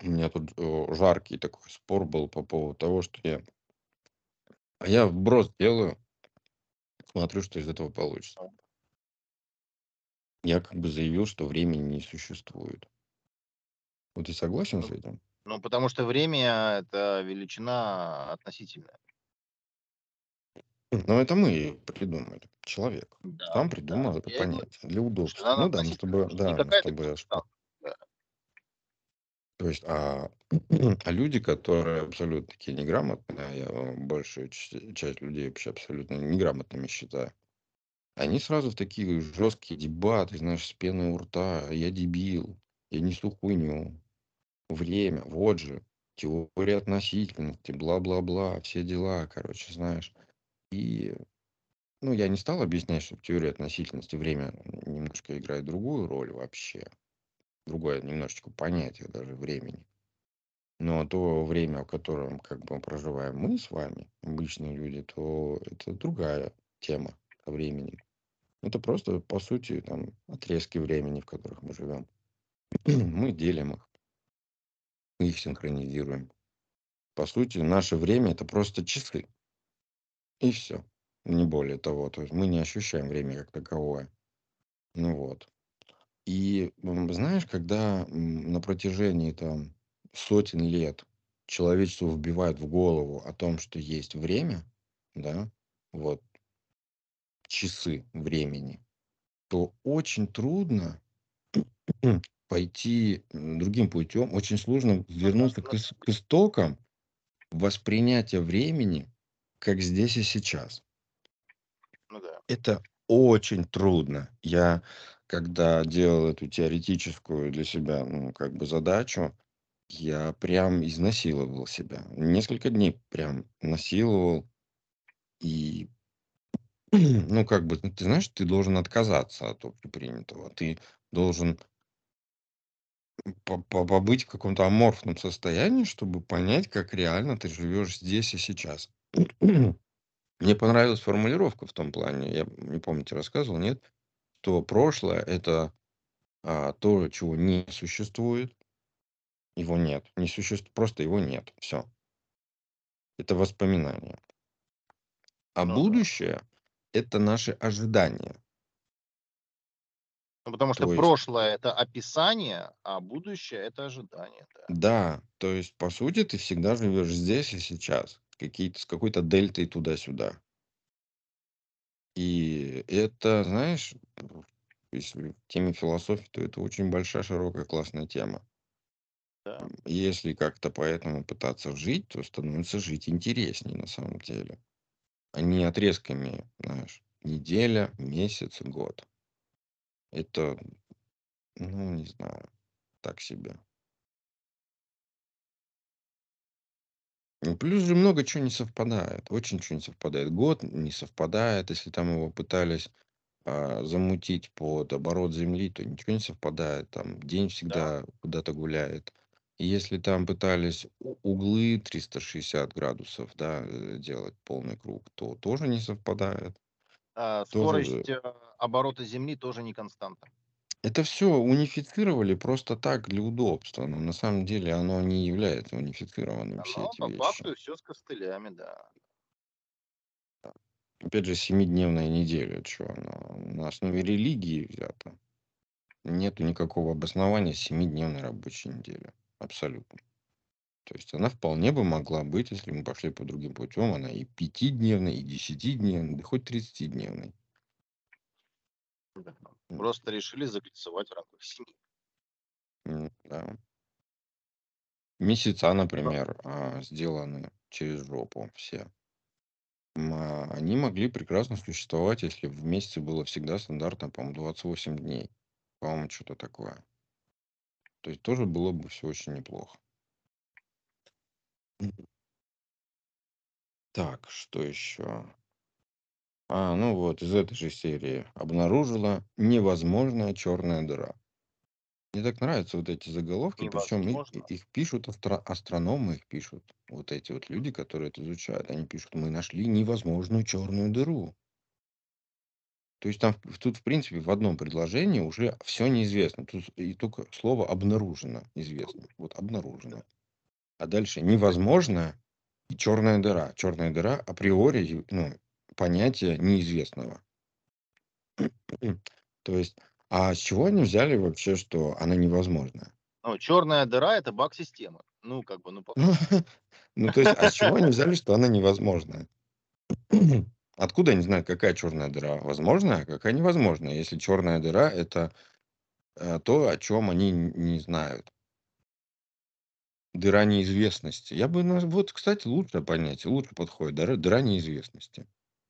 У меня тут жаркий такой спор был по поводу того, что я... А я вброс делаю, смотрю, что из этого получится. Я как бы заявил, что времени не существует. Вот ты согласен с этим? Ну, потому что время– это величина относительная. Ну, это мы придумали. Человек Да, сам придумал да. это понятие для удобства. Ну да, относительная, не да, аж- константа. Да. то есть, а, *clears throat* а люди, которые абсолютно такие неграмотные, я большую ч- часть людей вообще абсолютно неграмотными считаю, они сразу в такие жесткие дебаты, знаешь, с пеной у рта, я дебил, я несу хуйню, время, вот же, теория относительности, бла-бла-бла, все дела, короче, знаешь. И Ну, я не стал объяснять, что в теории относительности время немножко играет другую роль вообще. Другое немножечко понятие даже времени. Но то время, в котором как бы проживаем мы с вами, обычные люди, то это другая тема со временем. Это просто, по сути, там, отрезки времени, в которых мы живем. *clears throat* Мы делим их, мы их синхронизируем. По сути, наше время– это просто часы. И все. Не более того. То есть мы не ощущаем время как таковое. Ну вот. И знаешь, когда на протяжении там сотен лет человечеству вбивают в голову о том, что есть время, да, вот часы времени, то очень трудно *clears throat* пойти другим путем, очень сложно Ну вернуться к, к истокам воспринятия времени как здесь и сейчас. ну да. Это очень трудно. Я, когда делал эту теоретическую для себя, ну, как бы задачу, я прям изнасиловал себя. Несколько дней прям насиловал. И, *clears throat* ну, как бы, ты знаешь, ты должен отказаться от общепринятого. Ты должен по- по- побыть в каком-то аморфном состоянии, чтобы понять, как реально ты живешь здесь и сейчас. *clears throat* Мне понравилась формулировка в том плане, я не помню, тебе рассказывал, нет, что прошлое– это а, то, чего не существует, его нет. Не существует, просто его нет. Все. Это воспоминания. А Ну да. будущее– это наши ожидания. Ну, потому что То есть, прошлое– это описание, а будущее– это ожидание. Да. да, то есть, по сути, ты всегда живешь здесь и сейчас. Какие-то, с какой-то дельтой туда-сюда. И это, знаешь, если в теме философии, то это очень большая, широкая, классная тема. Да. Если как-то поэтому пытаться жить, то становится жить интереснее на самом деле. Не отрезками, знаешь, неделя, месяц, год. Это, ну, не знаю, так себе. Ну, Плюс же много чего не совпадает. Очень чего не совпадает. Год не совпадает. Если там его пытались а, замутить под оборот Земли, то ничего не совпадает. Там день Да. всегда куда-то гуляет. Если там пытались углы 360 градусов, да, э, делать полный круг, то тоже не совпадает. А, Тоже Скорость э, оборота Земли тоже не константа. это все унифицировали просто так для удобства, но на самом деле оно не является унифицированным, все эти по вещи. факту все с костылями, да. Опять же, семидневная неделя, что она на основе религии взята. Нету никакого обоснования семидневной рабочей недели. Абсолютно. То есть она вполне бы могла быть, если мы пошли по другим путем, она и пятидневной, и десятидневной, да хоть тридцатидневной. Да. Просто решили закольцевать в рамках семьи. Да. Месяца, например, а, сделаны через жопу все. А, Они могли прекрасно существовать, если в месяце было всегда стандартно, по-моему, 28 дней. По-моему, что-то такое. То есть тоже было бы все очень неплохо. Мгм. Так, что еще? А, ну вот, из этой же серии. Обнаружила невозможная черная дыра. Мне так нравятся вот эти заголовки, причем их, невозможно. их пишут астро- астрономы, их пишут. Вот эти вот люди, которые это изучают, они пишут, мы нашли невозможную черную дыру. То есть там в- тут, в принципе, в одном предложении уже все неизвестно. Тут и только слово обнаружено известно. Вот обнаружено. А дальше невозможно и черная дыра. Черная дыра априори ю- ну, понятие неизвестного. *clears throat* То есть, а с чего они взяли вообще, что она невозможна? Ну, черная дыра это баг системы. Ну, как бы, ну, по Ну, *laughs* ну, то есть, а с чего они взяли, что она невозможна? *clears throat* Откуда они знают, какая черная дыра возможна, а какая невозможна, если черная дыра это э, то, о чем они не знают. Дыра неизвестности. Я бы, вот, кстати, лучшее понятие, лучше подходит. Дыра, дыра неизвестности.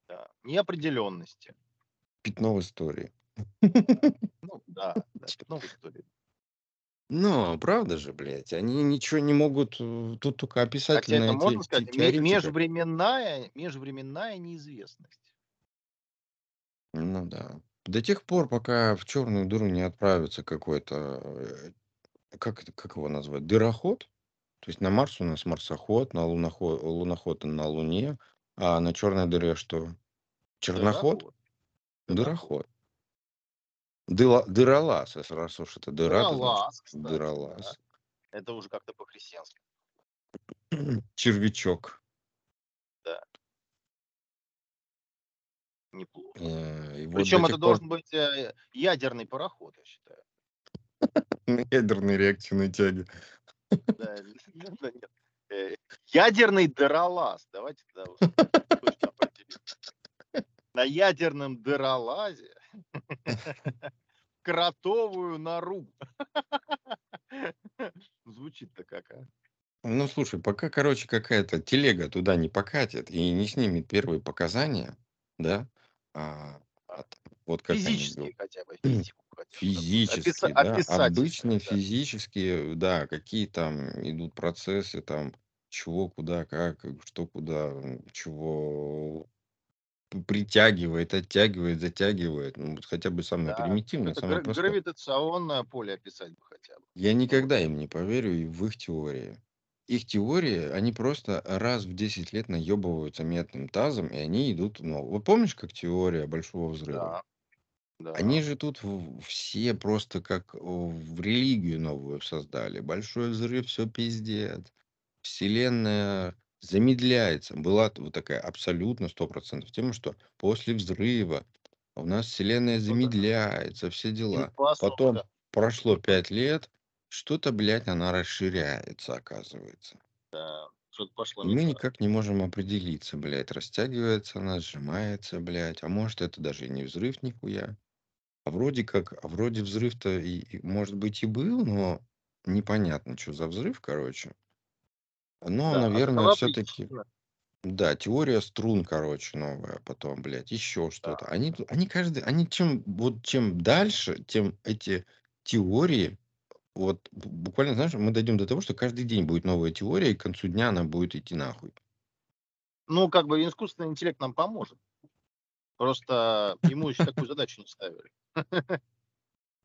Да. Неопределенности. Пятно в истории. Ну, да, да, *laughs* пятно в истории. Ну, правда же, блядь, они ничего не могут, э, тут только Хотя это описательная можно те- сказать, те- ме- теоретика. межвременная, межвременная неизвестность. Ну да. До тех пор, пока в черную дыру не отправится какой-то, э, как, это- как его назвать, дыроход. То есть на Марс у нас марсоход, на луноход, луноход на Луне, а на черной дыре что? Черноход? Дыроход. Дыроход. Дыла, дыролаз, если раз уж это дыра, то значит Дыролаз, кстати, да. дыролаз. Это уже как-то по-христиански. *clears throat* Червячок. Неплохо. Э, И вот Причем до это тех пор должен быть э, ядерный пароход, я считаю. на ядерной реактивной тяге. Да, *laughs* да, да, нет. Э, Ядерный дыролаз. Давайте тогда уж *laughs* точно определимся. На ядерном дыролазе *laughs* *laughs* кротовую нору. *laughs* Звучит-то как, а? Ну, слушай, пока, короче, какая-то телега туда не покатит и не снимет первые показания, да, а, от- вот как они Физически говорят, хотя бы, физические, да, обычные да. физические, да, какие там идут процессы, там, чего, куда, как, что, куда, чего притягивает, оттягивает, затягивает, ну, вот хотя бы самое Да, примитивное, это самое гра- простое. гравитационное поле описать бы хотя бы. Я никогда им не поверю и в их теории. Их теории, они просто раз в 10 лет наебываются медным тазом, и они идут, ну, вот помнишь, как теория Большого Взрыва? Да. Да. Они же тут в- все просто как о, в религию новую создали. Большой взрыв, все пиздец. Вселенная замедляется. Была вот такая абсолютно 100% тема, что после взрыва у нас Вселенная Ну замедляется, все дела. Потом прошло 5 лет, что-то, блядь, она расширяется, оказывается. Да, Что-то пошло мы никак не можем определиться, блядь, растягивается она, сжимается, блядь. А может, это даже и не взрыв нихуя. А вроде как, а вроде взрыв-то, и, и, может быть, и был, но непонятно, что за взрыв, короче. Но, Да, а наверное, все-таки, да, теория струн, короче, новая, потом, блядь, еще что-то. Они, тут- они каждый, они чем, вот чем дальше, тем эти теории, вот бу- буквально, знаешь, мы дойдем до того, что каждый день будет новая теория, и к концу дня она будет идти нахуй. Ну, как бы искусственный интеллект нам поможет. Просто ему еще такую задачу не ставили. *laughs*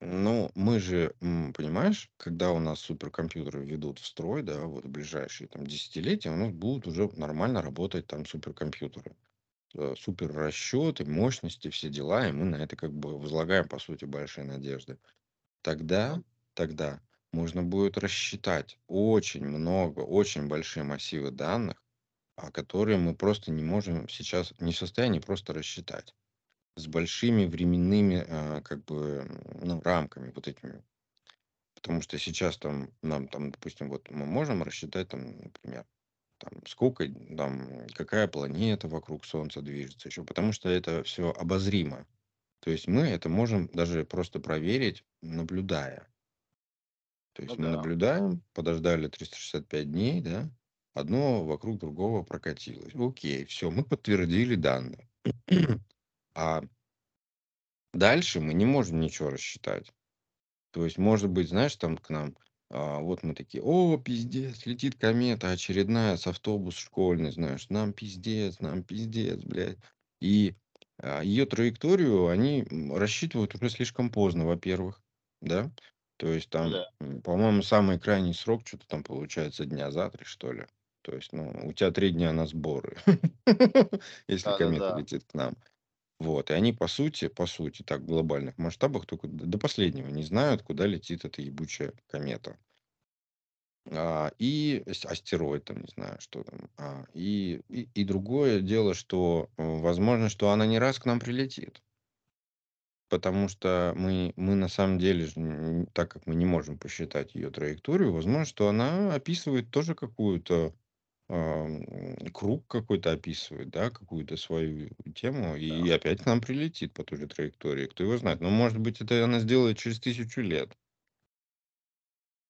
Ну, мы же, м, понимаешь, когда у нас суперкомпьютеры ведут в строй, да, вот в ближайшие там десятилетия, у нас будут уже нормально работать там суперкомпьютеры. Э, Супер расчеты, мощности, все дела, и мы на это как бы возлагаем, по сути, большие надежды. Тогда, тогда можно будет рассчитать очень много, очень большие массивы данных, а которые мы просто не можем сейчас, не в состоянии просто рассчитать с большими временными э, как бы ну, рамками вот этими. Потому что сейчас там нам там, допустим, вот мы можем рассчитать там, например, там сколько там какая планета вокруг Солнца движется еще, потому что это все обозримо. То есть мы это можем даже просто проверить, наблюдая. То ну есть мы да. наблюдаем, подождали 365 дней, да, одно вокруг другого прокатилось. Окей, все, мы подтвердили данные. А дальше мы не можем ничего рассчитать. То есть, может быть, знаешь, там к нам, а, вот мы такие, о, пиздец, летит комета очередная с автобус школьный, знаешь, нам пиздец, нам пиздец, блядь. И ее траекторию они рассчитывают уже слишком поздно, во-первых, да. То есть Ну там, да. по-моему, самый крайний срок что-то там получается дня за три, что ли. То есть, ну, у тебя три дня на сборы, *laughs* если комета летит к нам. Вот, и они, по сути, по сути, так, в глобальных масштабах, только до последнего не знают, куда летит эта ебучая комета. А, и ас астероид там, не знаю, что там. А, и и и другое дело, что, возможно, что она не раз к нам прилетит. Потому что мы мы на самом деле так как мы не можем посчитать ее траекторию, возможно, что она описывает тоже какую-то, круг какой-то описывает, да, какую-то свою тему, и Да. опять к нам прилетит по той же траектории. Кто его знает? Но, может быть, это она сделает через тысячу лет.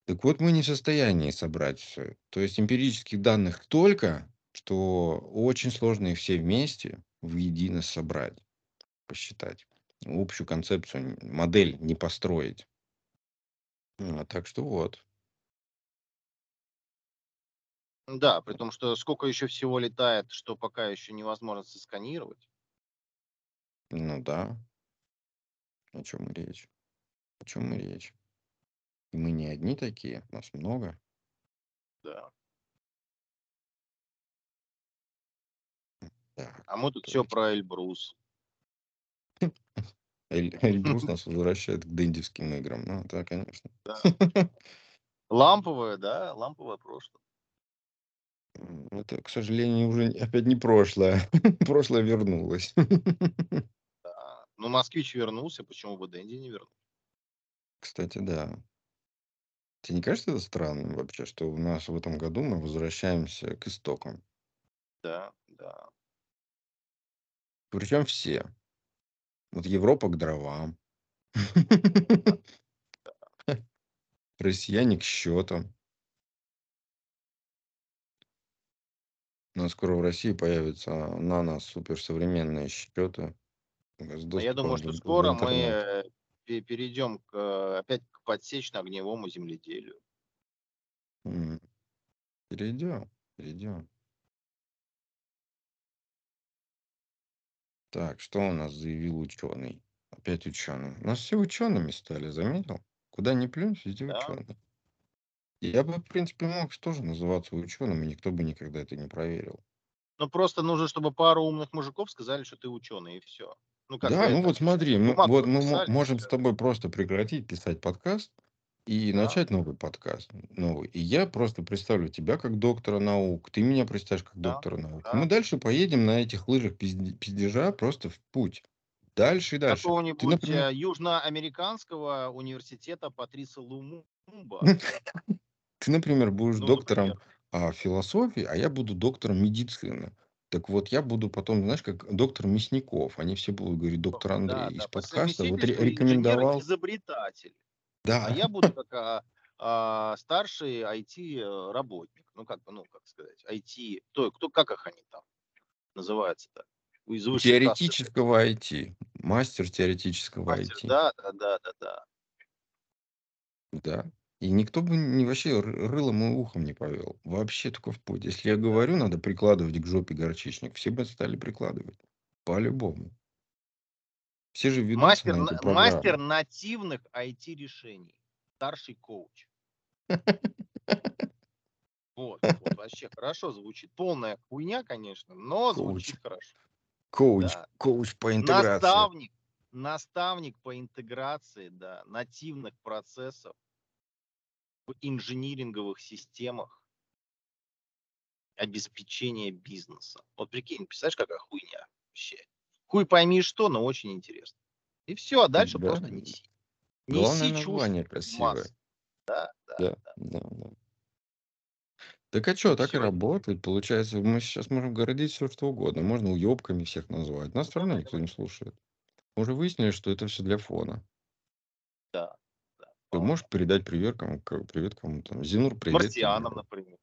Так вот, мы не в состоянии собрать всё это. То есть эмпирических данных столько, что очень сложно их все вместе воедино собрать, посчитать. Общую концепцию, модель не построить. А, так что вот. Да, при том, что сколько еще всего летает, что пока еще невозможно сосканировать. Ну да. О чём и речь. О чём и речь. И мы не одни такие, нас много. Да. Так, А мы тут есть про Эльбрус. *laughs* Эль Эльбрус нас возвращает к дендевским играм. Ну да, конечно. Да. *laughs* Ламповое, да, ламповое прошлое. Это, к сожалению, уже опять не прошлое. *laughs* Прошлое вернулось. *laughs* Да. Ну, Москвич вернулся, почему бы Денди не вернуть? Кстати, да. Тебе не кажется это странным вообще, что у нас в этом году мы возвращаемся к истокам? Да, да. Причем все. Вот Европа к дровам. *laughs* Россияне к счетам. Нас скоро в России появятся нано-суперсовременные счеты с А я думаю, что скоро мы, э, пе перейдем к, э, опять к подсечно-огневому земледелию. Перейдем, перейдем. Так, что у нас заявил ученый? Опять ученый. У нас все учеными стали, заметил? Куда ни плюнь, везде Да. ученые. Я бы, в принципе, мог тоже называться ученым, и никто бы никогда это не проверил. Ну, просто нужно, чтобы пару умных мужиков сказали, что ты ученый, и всё. Ну, как Да, ну это, вот смотри, мы вот мы мо подписали, и можем с тобой просто прекратить писать подкаст и Да. начать новый подкаст, новый. И я просто представлю тебя как доктора наук, ты меня представишь как Да, доктора наук. Да. мы дальше поедем на этих лыжах пизд пиздежа просто в путь. Дальше и дальше. Ты, Какого-нибудь, например э, южноамериканского университета Патриса Лумумба. *laughs* *laughs* Ты, например, будешь Ну, доктором, например. а, философии, а я буду доктором медицины. Так вот, я буду потом, знаешь, как доктор Мясников. Они все будут говорить: "Доктор да, Андрей из да, по подкаста вот ре совместительству рекомендовал" инженер-изобретатель. А Да. я буду как, а, а, старший IT, э. Ну, как бы, ну, как сказать, IT, кто кто, как их они там называются-то? Из высшей таких. Теоретического IT. Мастер теоретического Мастер, IT. да, да, да, да, да. Да. И никто бы не вообще ры рылом и ухом не повел. Вообще только в путь. Если я говорю, надо прикладывать к жопе горчичник, все бы стали прикладывать. По-любому. Все же ведутся Мастер на на эту мастер программу. нативных IT-решений. Старший коуч. Вот, вот вообще хорошо звучит. Полная хуйня, конечно, но Коуч. звучит хорошо. Коуч Да. коуч по интеграции. Наставник наставник по интеграции, да, нативных процессов в инжиниринговых системах обеспечения бизнеса. Вот прикинь, представляешь, какая хуйня вообще. Хуй пойми что, но очень интересно. И всё, а дальше Да. просто неси. Главное Неси чушь красивое. Да, да, Да, да. да, да. Так а чё, так и Всё это работает. Получается, мы сейчас можем городить всё что угодно. Можно уёбками всех назвать. Нас всё равно никто не слушает. Мы уже выяснили, что это всё для фона. Да, можешь передать привет кому привет кому-то. Зинур, привет. Марсианам, например.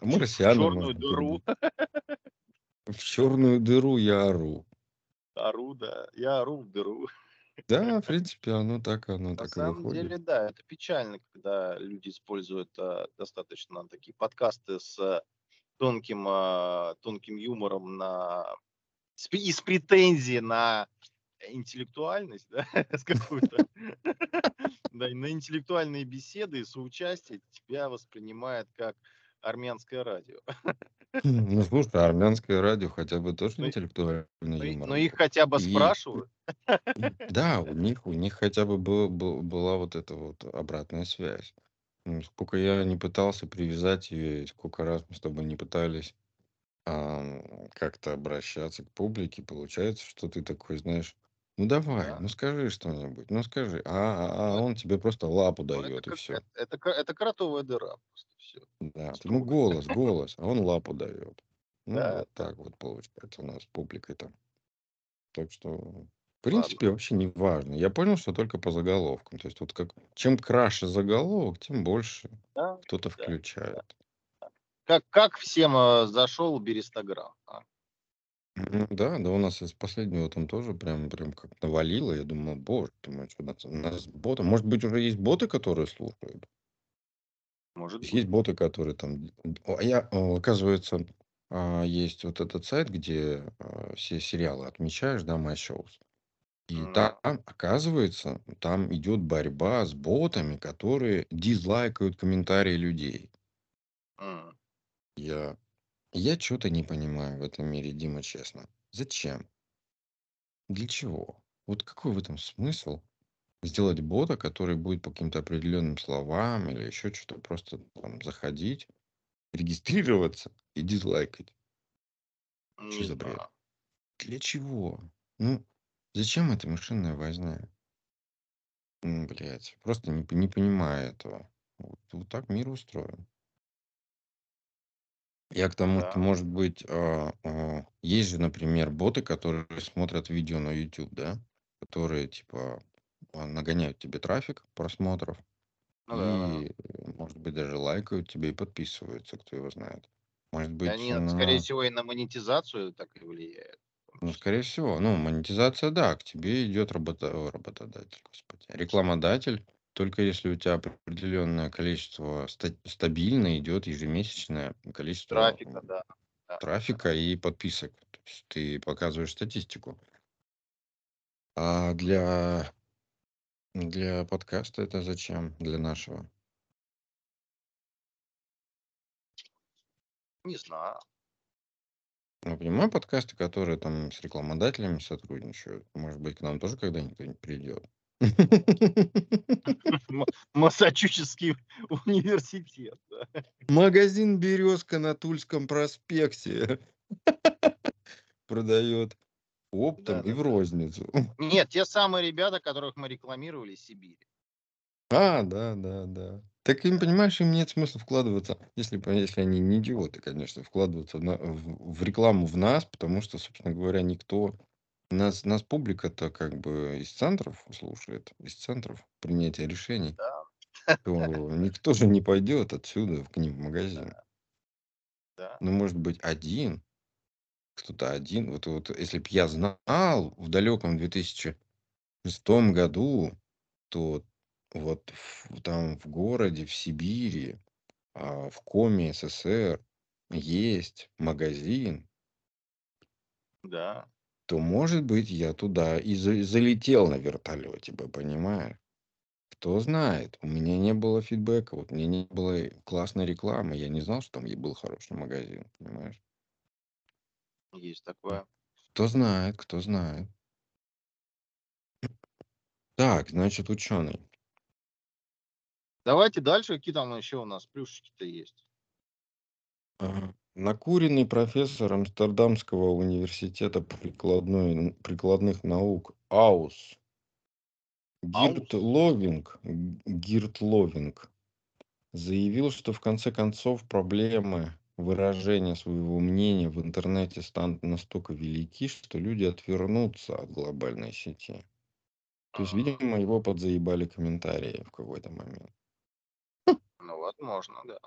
В чё *laughs* в Марсианам черную можно дыру. В черную дыру я ору. Ору, да. Я ору в дыру. Да, в принципе, оно так оно На так и самом выходит. деле, да, это печально, когда люди используют, а, достаточно такие подкасты с тонким, а, тонким юмором на и с претензией на интеллектуальность, да, *laughs* с какую-то. *laughs* Да, и на интеллектуальные беседы и соучастие тебя воспринимает как армянское радио. Ну, *laughs* слушай, армянское радио хотя бы тоже Ну, интеллектуальный ну, и- юмор ну, их хотя бы И, спрашивают. да, у них, у них хотя бы был, был- была вот эта вот обратная связь. Ну, Сколько я не пытался привязать ее, сколько раз мы с тобой не пытались ам, как-то обращаться к публике, получается, что ты такой, знаешь, ну давай, Да. ну скажи что-нибудь, ну скажи, а, а, а Ну, он тебе просто лапу ну, это, дает, и как, все. это, это, ка- это кротовая дыра просто все. Да, ты, ну Строго. голос, голос, а он лапу дает. Ну, Да, вот так вот получается у нас с публикой там. Так что, в ладно. принципе, вообще не важно. Я понял, что только по заголовкам. То есть вот как чем краше заголовок, тем больше Да, кто-то да, да. включает. Как, как всем э, зашел Берестограм? а? Ну Да, да, у нас из последнего там тоже прям, прям как навалило. Я думал, боже, думаю, что у нас, у нас боты. Может быть, уже есть боты, которые слушают? Может быть. есть боты, которые там... О, а я, о, оказывается, а, есть вот этот сайт, где а, все сериалы отмечаешь, да, My Shows. И Ну, там, оказывается, там идет борьба с ботами, которые дизлайкают комментарии людей. м, Я, я что-то не понимаю в этом мире, Дима, честно. Зачем? Для чего? Вот какой в этом смысл? Сделать бота, который будет по каким-то определенным словам или еще что-то просто там заходить, регистрироваться и дизлайкать. Что за бред? Для чего? Ну, зачем эта машинная возня? Ну, блядь, просто не, не понимаю этого. Вот, вот так мир устроен. Я к тому, что, Да. может быть, а, а, есть же, например, боты, которые смотрят видео на YouTube, да? Которые, типа, а, нагоняют тебе трафик просмотров Ну да, да. и, э, может быть, даже лайкают тебе и подписываются, кто его знает. Может И быть, они, скорее на... всего, и на монетизацию так и влияют. в том Ну, числе. скорее всего. Ну, монетизация, да, к тебе идет работа... о, работодатель, господи, рекламодатель, только если у тебя определенное количество, ста- стабильно идет ежемесячное количество Трафика, да. да, трафика и подписок. То есть ты показываешь статистику. А для, для подкаста это зачем? Для нашего? Не знаю. Ну, понимаю, подкасты, которые там с рекламодателями сотрудничают. Может быть, к нам тоже когда-нибудь придет. Массачусетский университет. Магазин «Березка» на Тульском проспекте продает оптом и в розницу. Нет, те самые ребята, которых мы рекламировали из Сибири. А, да, да, да. Так им, понимаешь, им нет смысла вкладываться, если, если они не идиоты, конечно, вкладываться на- в, в рекламу в нас, потому что, собственно говоря, никто... Нас, нас публика-то как бы из центров слушает, из центров принятия решений, Да, то никто же не пойдет отсюда к ним в магазин. да. Ну, может быть, один, кто-то один. Вот, вот если бы я знал в далеком 2006 году, то вот в- там в городе, в Сибири, а, в Коме СССР есть магазин, Да. То, может быть, я туда и за- залетел на вертолете бы, понимаешь? Кто знает, у меня не было фидбэка, вот мне не было классной рекламы, я не знал, что там был хороший магазин, понимаешь? Есть такое. Кто знает, кто знает. Так, значит, ученый. Давайте дальше. Какие там еще у нас плюшечки-то есть? Ага. Накуренный профессор Амстердамского университета прикладной, прикладных наук АУС Гирт? Ловинг, Гирт Ловинг заявил, что в конце концов проблемы выражения своего мнения в интернете станут настолько велики, что люди отвернутся от глобальной сети. То есть, М, видимо, его подзаебали комментарии в какой-то момент. Ну, возможно, да.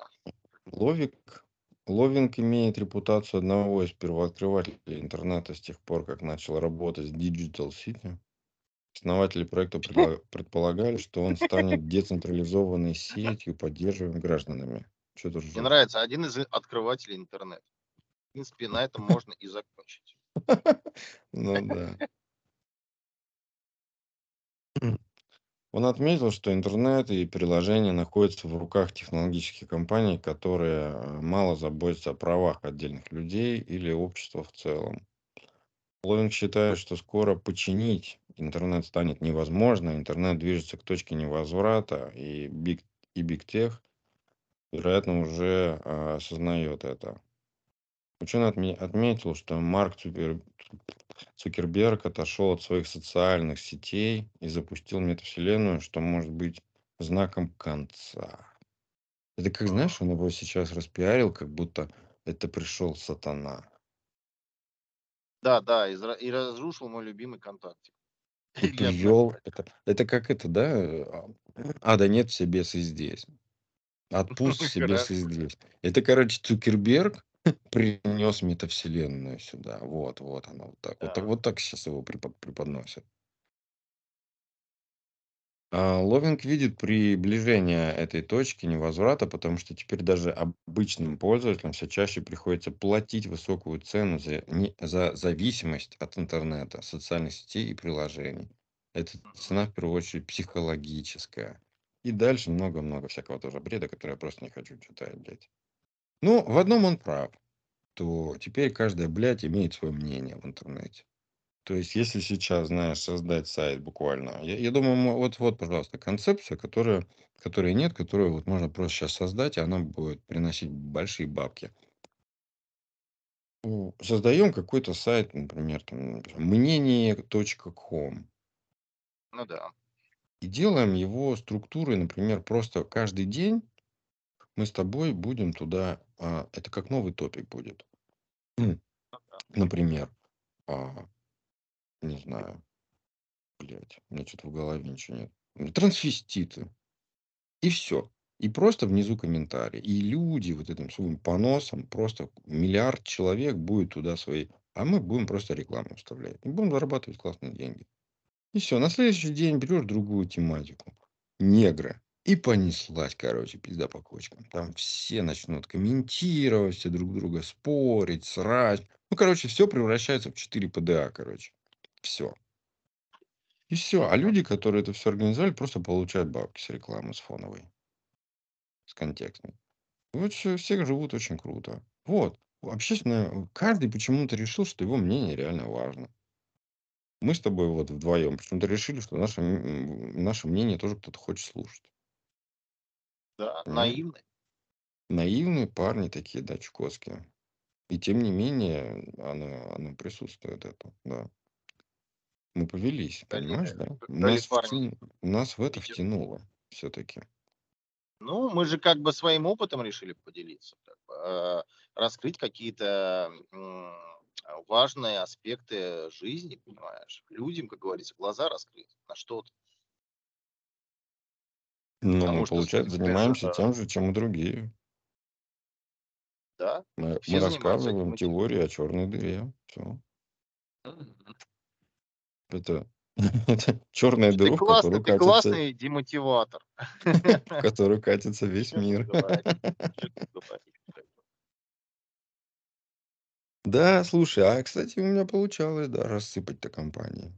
Ловик, Ловинг имеет репутацию одного из первооткрывателей интернета с тех пор, как начал работать с Digital City. Основатели проекта *laughs* предполагали, что он станет децентрализованной сетью, поддерживаемой гражданами. Что ты Мне нравится один из открывателей интернета. В принципе, на этом можно и закончить. *laughs* Ну да. *laughs* Он отметил, что интернет и приложения находятся в руках технологических компаний, которые э, мало заботятся о правах отдельных людей или общества в целом. Ловинг считает, что скоро починить интернет станет невозможно, интернет движется к точке невозврата, и Big, и Big Tech, вероятно, уже а, осознает это. Ученый отме- отметил, что Марк Цукер- Цукерберг отошел от своих социальных сетей и запустил метавселенную, что может быть знаком конца. Это как, знаешь, он его сейчас распиарил, как будто это пришел сатана. Да, да, и, разрушил мой любимый контактик. *laughs* Привел, одноклассник. это, это как это, да? а, да нет, все бесы здесь. Отпуск все *laughs* бесы здесь. Это, короче, Цукерберг *laughs* принес метавселенную сюда. Вот, вот оно, вот так. Вот так, Да. вот так сейчас его препод- преподносят. А, Ловинг видит приближение этой точки невозврата, потому что теперь даже обычным пользователям все чаще приходится платить высокую цену за, не- за зависимость от интернета, социальных сетей и приложений. Эта цена в первую очередь психологическая. И дальше много-много всякого тоже бреда, который я просто не хочу читать, блядь. Ну, в одном он прав, то теперь каждая, блядь, имеет свое мнение в интернете. То есть, если сейчас, знаешь, создать сайт буквально, я, я думаю, вот, вот, пожалуйста, концепция, которая, которой нет, которую вот можно просто сейчас создать, и она будет приносить большие бабки. Ну, Создаем какой-то сайт, например, там, мнение.ком, Ну да. и делаем его структурой, например, просто каждый день мы с тобой будем туда, а, это как новый топик будет. М, Например, а, не знаю, блядь, у меня что-то в голове ничего нет. Трансвеститы. И все. И просто внизу комментарии. И люди вот этим своим поносом, просто миллиард человек будет туда свои, а мы будем просто рекламу вставлять. И будем зарабатывать классные деньги. И все. На следующий день берешь другую тематику. Негры. И понеслась, короче, пизда по кочкам. Там все начнут комментировать, все друг друга спорить, срать. Ну, короче, все превращается в 4 ПДА, короче. Все. И все. А люди, которые это все организовали, просто получают бабки с рекламы, с фоновой, с контекстной. Вот все, живут очень круто. Вот. Общественное, каждый почему-то решил, что его мнение реально важно. Мы с тобой вот вдвоем почему-то решили, что наше, наше мнение тоже кто-то хочет слушать. Да, Понимаешь? наивный. Наивные парни такие, да, чукотские. И тем не менее, оно, оно присутствует это, да. Мы повелись, Дали, понимаешь, да? Нас, втя- нас в это Видео. втянуло все-таки. Ну, мы же как бы своим опытом решили поделиться, как бы, э, раскрыть какие-то важные аспекты жизни, понимаешь, людям, как говорится, глаза раскрыть на что-то. А мы, получается, занимаемся это, тем же, чем и другие. да, Мы, мы рассказываем теорию о черной дыре. Все. Это, *laughs* это черная дыра, классный, которую ты катится, классный демотиватор. *laughs* в *laughs* которую катится весь мир. Да, слушай, а, кстати, у меня получалось, да, рассыпать-то компании.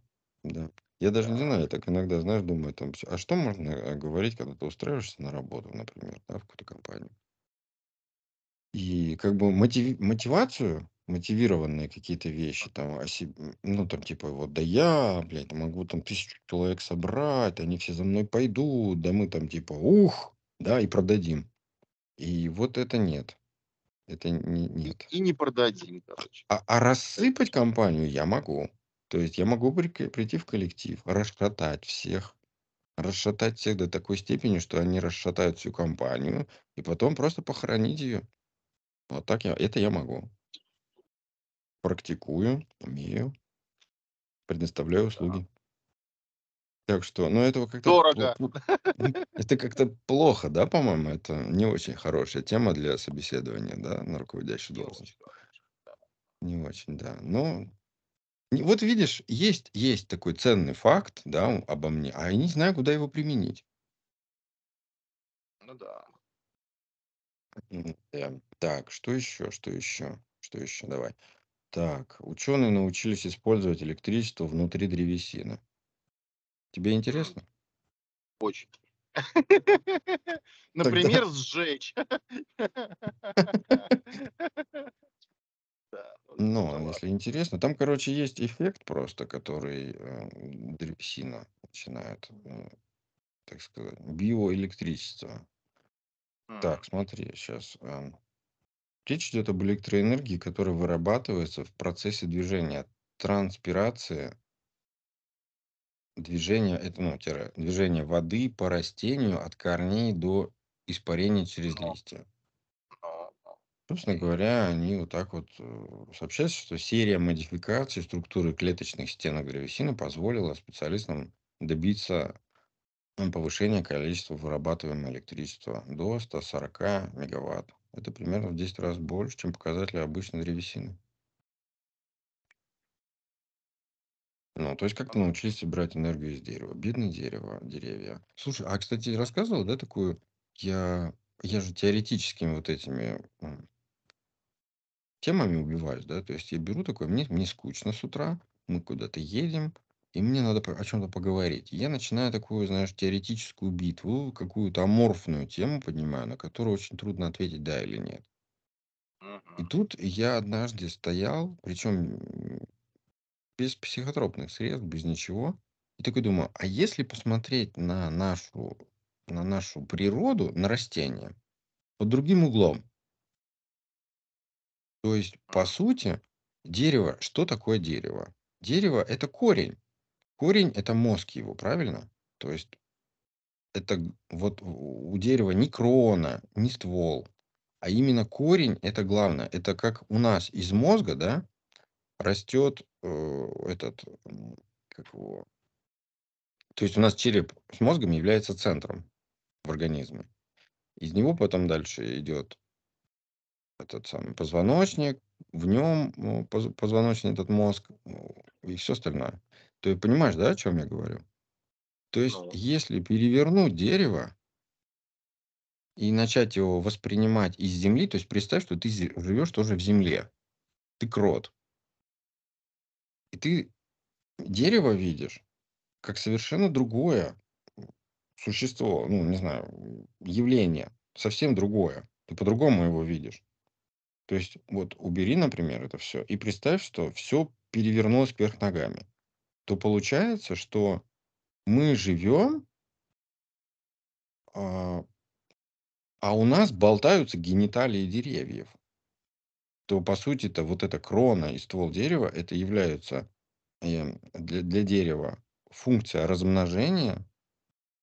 Да. Я даже не знаю, я так иногда, знаешь, думаю, там, всё, а что можно э, говорить, когда ты устраиваешься на работу, например, да, в какую-то компанию? И как бы мотиви- мотивацию, мотивированные какие-то вещи, там, о себ- м, ну, там, типа, вот, да я, блядь, могу там тысячу человек собрать, они все за мной пойдут, да мы там, типа, ух, да, и продадим. И вот это нет. Это не, И, нет. и не продадим, короче. А, а рассыпать компанию я могу. То есть я могу прийти в коллектив, расшатать всех, расшатать всех до такой степени, что они расшатают всю компанию, и потом просто похоронить ее. Вот так я, это я могу. Практикую, умею, предоставляю Да. услуги. Так что, ну этого как-то Дорого. м, *laughs* это как-то плохо, да, по-моему, это не очень хорошая тема для собеседования, да, на руководящую должность. Не очень, да. Но не- вот видишь, есть есть такой ценный факт, да, обо мне, а я не знаю, куда его применить. Ну да. М, да. Так, что еще, что еще, что еще, давай. Так, ученые научились использовать электричество внутри древесины. Тебе М, интересно? Очень. *laughs* Например, сжечь. *laughs* *laughs* Ну, если интересно, там, короче, есть эффект просто, который э, древесина начинает, э, так сказать, биоэлектричество. Так, смотри, сейчас. Речь идет об электроэнергии, которая вырабатывается в процессе движения, транспирации, движения, это, ну, тире, движение воды по растению от корней до испарения через листья. Собственно говоря, они вот так вот э, сообщают, что серия модификаций структуры клеточных стенок древесины позволила специалистам добиться повышения количества вырабатываемого электричества до 140 мегаватт. Это примерно в 10 раз больше, чем показатели обычной древесины. Ну, то есть как-то научились собирать энергию из дерева. Бедное дерево, деревья. Слушай, а, кстати, рассказывал, да, такую... Я, я же теоретическими вот этими темами убиваюсь, да. То есть я беру такое, мне, мне скучно с утра, мы куда-то едем, и мне надо о чем-то поговорить. Я начинаю такую, знаешь, теоретическую битву, какую-то аморфную тему поднимаю, на которую очень трудно ответить да или нет. И тут я однажды стоял, причем без психотропных средств, без ничего, и такой думаю, а если посмотреть на нашу, на нашу природу, на растения, под другим углом, то есть, по сути, дерево, что такое дерево? Дерево– это корень. Корень– это мозг его, правильно? То есть, это вот у дерева не крона, не ствол, а именно корень– это главное. Это как у нас из мозга, да, растет э, этот, как его, то есть у нас череп с мозгом является центром в организме. Из него потом дальше идет этот самый позвоночник, в нем ну, позвоночный этот мозг и все остальное. Ты понимаешь, да, о чем я говорю? То есть, Ну, если перевернуть дерево и начать его воспринимать из земли, то есть представь, что ты живешь тоже в земле, ты крот, и ты дерево видишь как совершенно другое существо, ну, не знаю, явление, совсем другое. Ты по-другому его видишь. То есть вот убери, например, это все и представь, что все перевернулось вверх ногами. То получается, что мы живем, а, а у нас болтаются гениталии деревьев. То по сути-то вот эта крона и ствол дерева это являются э, для, для дерева функция размножения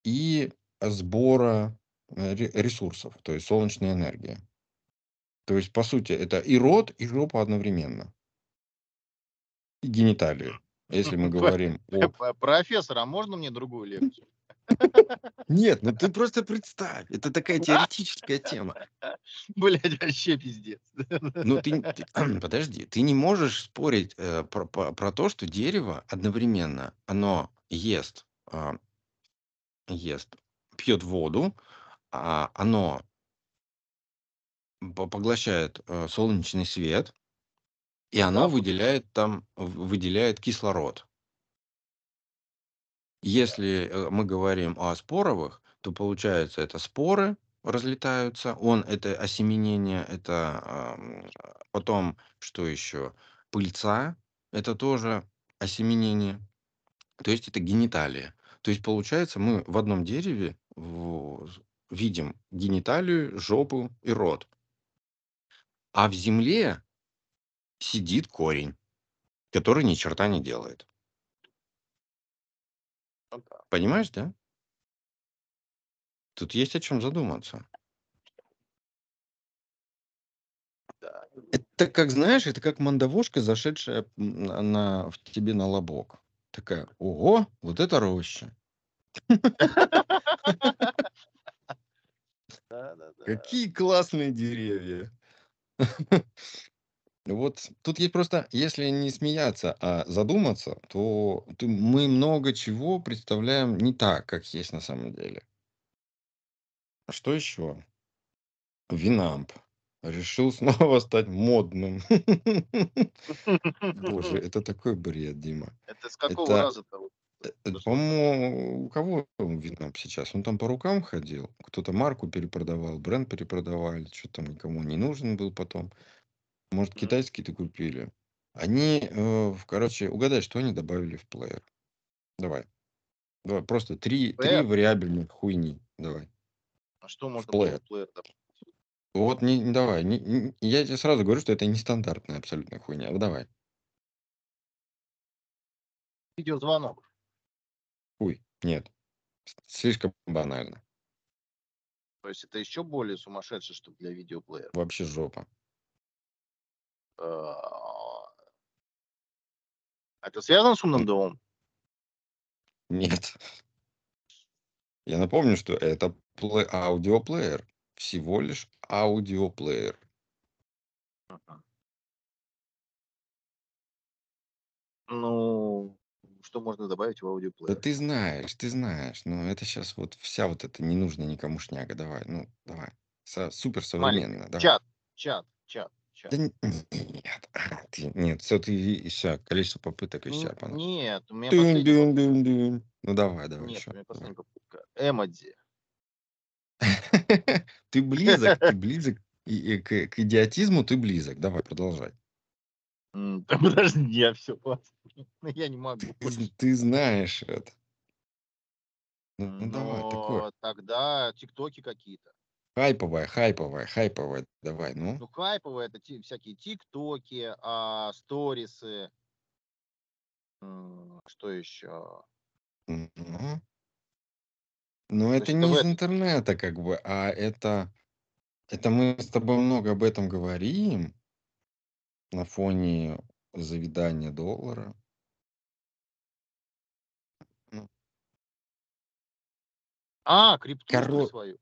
и сбора э, ре- ресурсов, то есть солнечная энергия. То есть, по сути, это и рот, и жопа одновременно. И гениталии. Если мы *laughs* говорим о... Профессор, а можно мне другую лекцию? *laughs* Нет, ну ты *laughs* просто представь. Это такая теоретическая тема. Блять, вообще пиздец. Ну ты, ты- *clears throat* подожди, ты не можешь спорить э, про, по- про то, что дерево одновременно, оно ест, а, ест, пьет воду, а оно по- поглощает э, солнечный свет, и оно Да, выделяет там, выделяет кислород. Если э, мы говорим о споровых, то получается это споры разлетаются, он это осеменение, это ам, потом что еще? Пыльца, это тоже осеменение, то есть это гениталия. То есть получается мы в одном дереве в- видим гениталию, жопу и рот, а в земле сидит корень, который ни черта не делает. ну да. Понимаешь, да? Тут есть о чем задуматься. Да. Это как, знаешь, это как мандавошка, зашедшая на, на- в тебе на лобок. Такая, ого, вот это роща. *laughs* Какие классные деревья. *laughs* Вот тут есть просто, если не смеяться, а задуматься, то, то мы много чего представляем не так, как есть на самом деле. А что еще? Винамп. Решил *laughs* снова стать модным. *laughs* Боже, это такой бред, Дима. Это с какого раза-то? Э, по-моему, у кого он сейчас? Он там по рукам ходил, кто-то марку перепродавал, бренд перепродавали, что там никому не нужен был потом. Может, Мгм. китайский-то купили. Они, э, короче, угадай, что они добавили в плеер. Давай. Давай, просто три, три вариабельных хуйни. Давай. А что можно было плеер. в плеер добавить? Вот не, не давай. Не, не- я тебе сразу говорю, что это нестандартная абсолютно хуйня. Давай. Видеозвонок. Хуй. Нет. Слишком банально. То есть это еще более сумасшедшее, что для видеоплеера. Вообще жопа. А, Это связано с умным домом? Нет. Я напомню, что это пле- аудиоплеер. Всего лишь аудиоплеер. Ну, что можно добавить в Да аудиоплеер? ты знаешь, ты знаешь. Но это сейчас вот вся вот эта ненужная никому шняга. Давай, ну, давай. Со- супер современная. Давай. Чат, чат, чат, чат. Да нет, а, ты, нет, все, ты все, количество попыток исчерпано. Нет, у меня дун, попытка. дун, дун. Ну давай, давай Нет, еще. у меня последняя попытка. Эмодзи. *laughs* Ты близок, ты близок. И, и к, к идиотизму ты близок. Давай, продолжай. *laughs* Подожди, я все Я не могу Ты, знаешь это. Ну, ну давай, такое. Но тогда тиктоки какие-то. Хайповая, хайповая, хайповая. Давай, ну. Ну, хайповые это ти- всякие тиктоки, а, сторисы. Что еще? Ну. То это не из интернета, как бы, а это, это мы с тобой много об этом говорим на фоне завидания доллара. Ну, А, криптушку Коро... свою.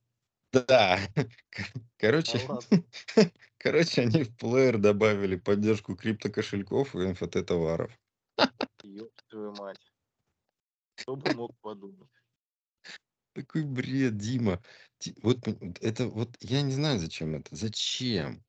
Да. *laughs* К- А Короче, *laughs* короче, они в плеер добавили поддержку криптокошельков и НФТ-товаров. *laughs* Ёб твою мать. Кто бы мог подумать. Такой бред, Дима. Вот это вот, я не знаю, зачем это. Зачем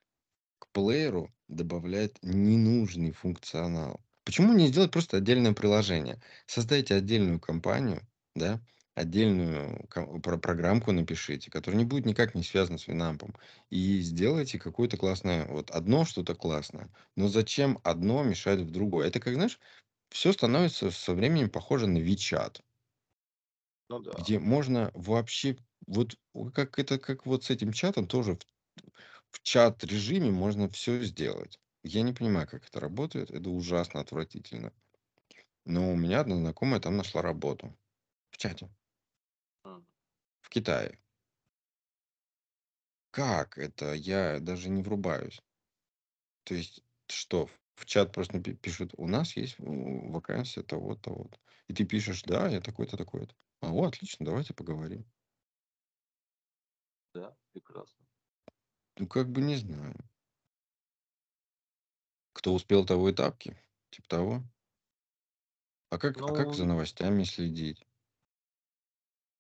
плееру добавлять ненужный функционал? Почему не сделать просто отдельное приложение? Создайте отдельную компанию, да, отдельную про- программку напишите, которая не будет никак не связана с Винампом. И сделайте какое-то классное, вот одно что-то классное. Но зачем одно мешать в другое? Это как, знаешь, все становится со временем похоже на Вичат. Ну да. Где можно вообще, вот как это, как вот с этим чатом тоже в, в чат режиме можно все сделать. Я не понимаю, как это работает. Это ужасно отвратительно. Но у меня одна знакомая там нашла работу. В чате. В Китае. Как это? Я даже не врубаюсь. То есть, что, в чат просто пишут, у нас есть вакансия того-то, вот. И ты пишешь, да, я такой-то, такой-то. А, о, отлично, давайте поговорим. Да, прекрасно. Ну, как бы не знаю. Кто успел, того и тапки. Типа того. А как, а как за Ну, новостями следить?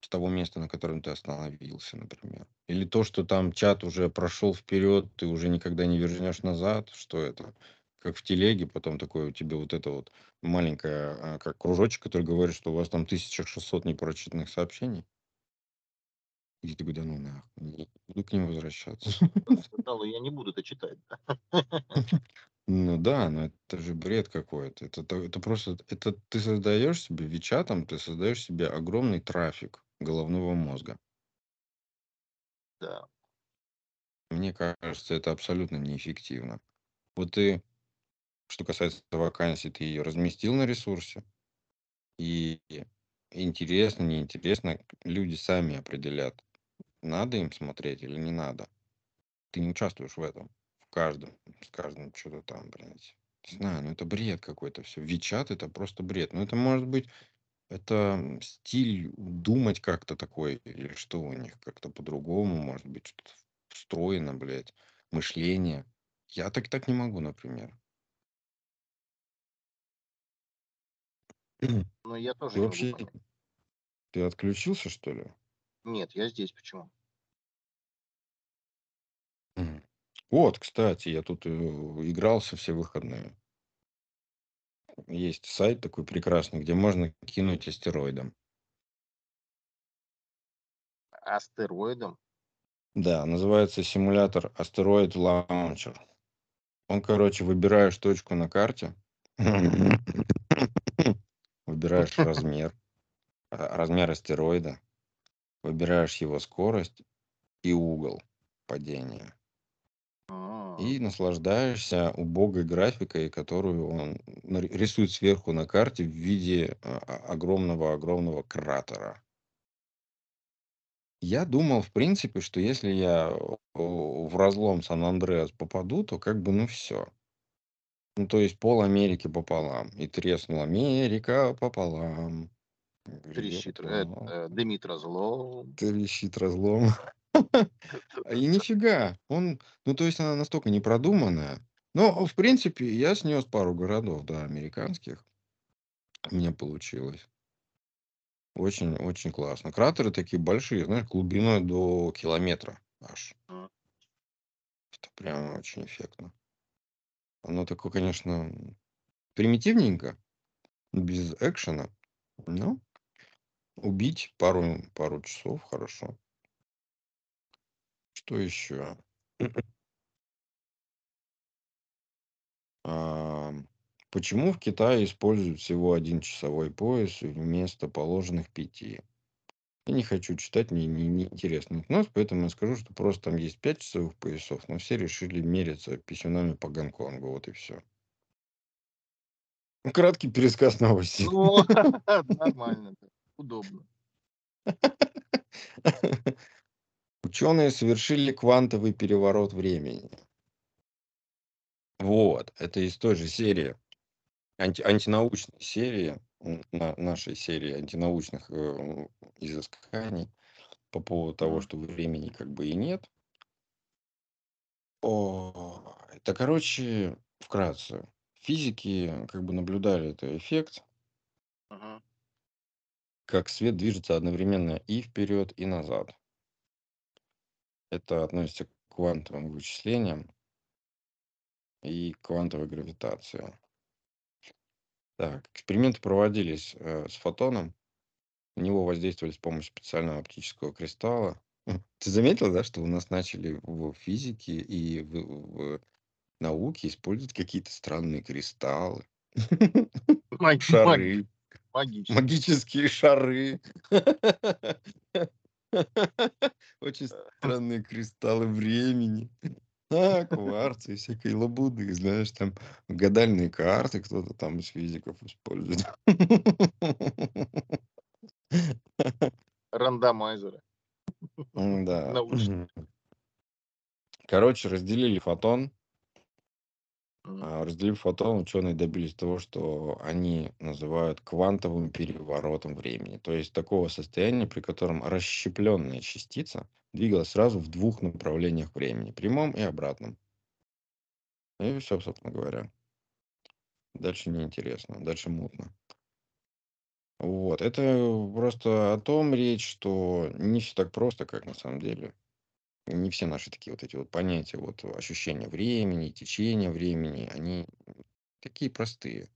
С того места, на котором ты остановился, например. Или то, что там чат уже прошел вперед, ты уже никогда не вернешь назад. Что это? Как в телеге, потом такое у тебя вот это вот маленькое, а, как кружочек, который говорит, что у вас там 1600 непрочитанных сообщений. И такой, да ну нахуй, не буду к ним возвращаться. *laughs* я не буду это читать. *laughs* Ну да, но это же бред какой-то. Это, то- это просто, это ты создаешь себе Вичатом, ты создаешь себе огромный трафик головного мозга. Да. Мне кажется, это абсолютно неэффективно. Вот ты, что касается вакансии, ты ее разместил на ресурсе, и интересно, неинтересно, люди сами определят, надо им смотреть или не надо. Ты не участвуешь в этом. В каждом, с каждым что-то там, блядь. Не знаю, ну это бред какой-то все. Вичат это просто бред. Ну это может быть, это стиль думать как-то такой, или что у них как-то по-другому, может быть, что-то встроено, блядь, мышление. Я так так не могу, например. Но я тоже не могу вообще, ты отключился, что ли? Нет, я здесь почему? Мгм. Вот, кстати, я тут э, игрался все выходные. есть сайт такой прекрасный, где можно кинуть астероидом. Астероидом? Да, называется симулятор Астероид Launcher. Он, короче, выбираешь точку на карте, *laughs* выбираешь размер, а, размер астероида, выбираешь его скорость и угол падения. А. И наслаждаешься убогой графикой, которую он рисует сверху на карте в виде огромного-огромного кратера. Я думал, в принципе, что если я в разлом Сан-Андреас попаду, то как бы, ну, все. Ну, то есть пол Америки пополам. И треснул Америка пополам. Трещит, э, э, дымит разлом. Трещит разлом. *laughs* *laughs* А и нифига. Он, ну, то есть она настолько непродуманная. Но, в принципе, я снес пару городов, да, американских. У меня получилось. Очень, очень классно. Кратеры такие большие, знаешь, глубиной до километра аж. Это прям очень эффектно. Оно такое, конечно, примитивненько, без экшена, но убить пару, пару часов хорошо. Что еще? А, почему в Китае используют всего один часовой пояс вместо положенных пяти? Я не хочу читать, мне не, не интересно нос, поэтому я скажу, что просто там есть пять часовых поясов, но все решили мериться писюнами по Гонконгу, вот и все. Краткий пересказ новости. Ну, *laughs* нормально, удобно. Ученые совершили квантовый переворот времени. Вот, это из той же серии, анти, антинаучной серии, на, нашей серии антинаучных э, изысканий по поводу того, что времени как бы и нет. О, это, короче, вкратце. Физики как бы наблюдали этот эффект, Ага. Как свет движется одновременно и вперед, и назад. Это относится к квантовым вычислениям и квантовой гравитации. Так, эксперименты проводились э, с фотоном. На него воздействовали с помощью специального оптического кристалла. Ты заметил, да, что у нас начали в физике и в, в науке использовать какие-то странные кристаллы, шары, Магически. магические шары. *laughs* Очень странные кристаллы времени. А, кварцы и всякой лабуды, знаешь, там гадальные карты кто-то там из физиков использует. *laughs* Рандомайзеры. Да. Короче, разделили фотон. А, Разделив фотон, ученые добились того, что они называют квантовым переворотом времени. То есть такого состояния, при котором расщепленная частица двигалась сразу в двух направлениях времени, прямом и обратном. И все, собственно говоря. Дальше неинтересно, дальше мутно. Вот, это просто о том речь, что не все так просто, как на самом деле. Не все наши такие вот эти вот понятия, вот ощущения времени, течения времени, они такие простые.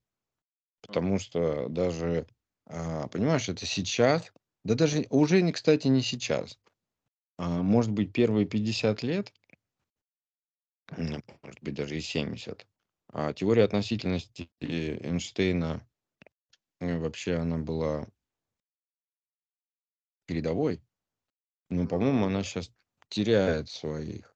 Потому что даже, а, понимаешь, это сейчас, да даже уже, не, кстати, не сейчас. А, может быть, первые 50 лет, м, может быть, даже и 70, а, теория относительности Эйнштейна э, вообще она была передовой. Но, по-моему, она сейчас теряет своих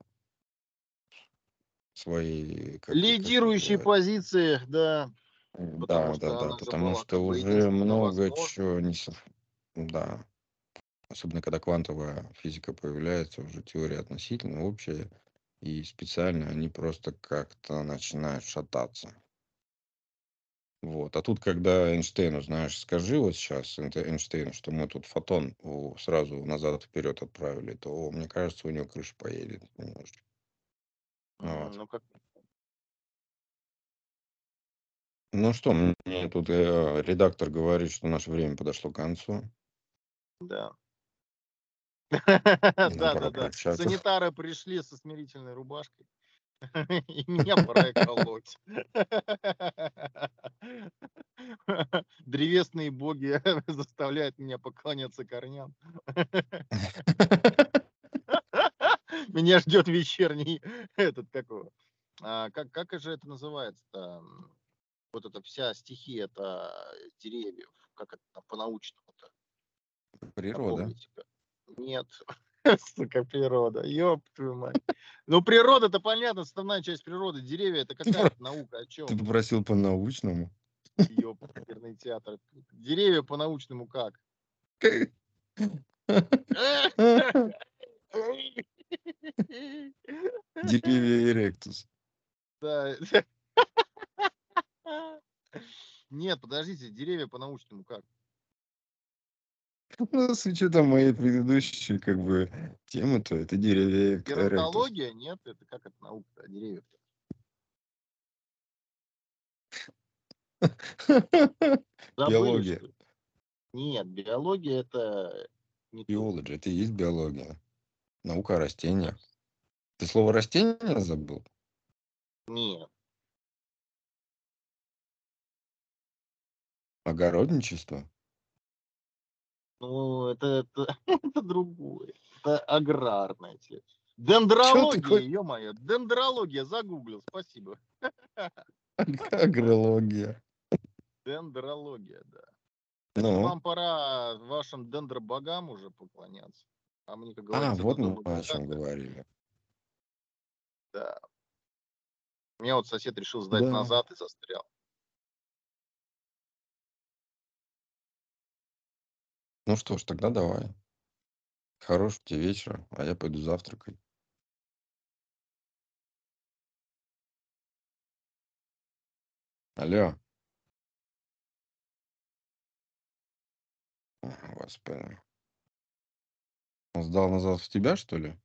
свои как, Лидирующие как позиции, да. да, да, да, потому что уже много чего не. Да. Особенно, когда квантовая физика появляется, уже теория относительно общая, и специально они просто как-то начинают шататься. Вот. А тут, когда Эйнштейну, знаешь, скажи вот сейчас Эйнштейну, что мы тут фотон сразу назад вперед отправили, то, мне кажется, у него крыша поедет немножечко. Вот. Ну, как... Ну что, мне тут э, редактор говорит, что наше время подошло к концу. Да. *laughs* Нам Да, пора да, да. прощаться. Санитары пришли со смирительной рубашкой. *laughs* И меня пора колоть. *laughs* древесные боги *laughs* заставляют меня поклоняться корням. Меня ждет вечерний этот такой. А, как, как же это называется-то? Вот эта вся стихия, это деревьев. Как это по-научному-то? Природа. Нет. *laughs* Сука, природа. Ёб твою мать. Ну, природа, это понятно, составная часть природы. Деревья, это какая *laughs* наука, о чем? Ты попросил по-научному. Ёб, театр. Деревья по-научному как? Деревья эректус. *laughs* Да. Нет, подождите, деревья по-научному как? Ну, с учетом моей предыдущей, как бы, темы, то это деревья Геронтология? Нет, это как это наука о деревьях? *laughs* Биология. Нет, биология это не Биология, это и есть биология. Наука о растениях. Ты слово растение забыл? Нет. Огородничество? Ну, это, это, *laughs* это другое. Это аграрная часть. Дендрология, ё-моё, дендрология, загуглил, спасибо. Агрология. Дендрология, да. Ну. Вам пора вашим дендробогам уже поклоняться. А мне, как А, вот мы о чем говорили. Да. Меня вот сосед решил сдать Да. назад и застрял. Ну что ж, тогда давай. Хорошего тебе вечера, а я пойду завтракать. Алло. Господи. Он сдал назад в тебя, что ли?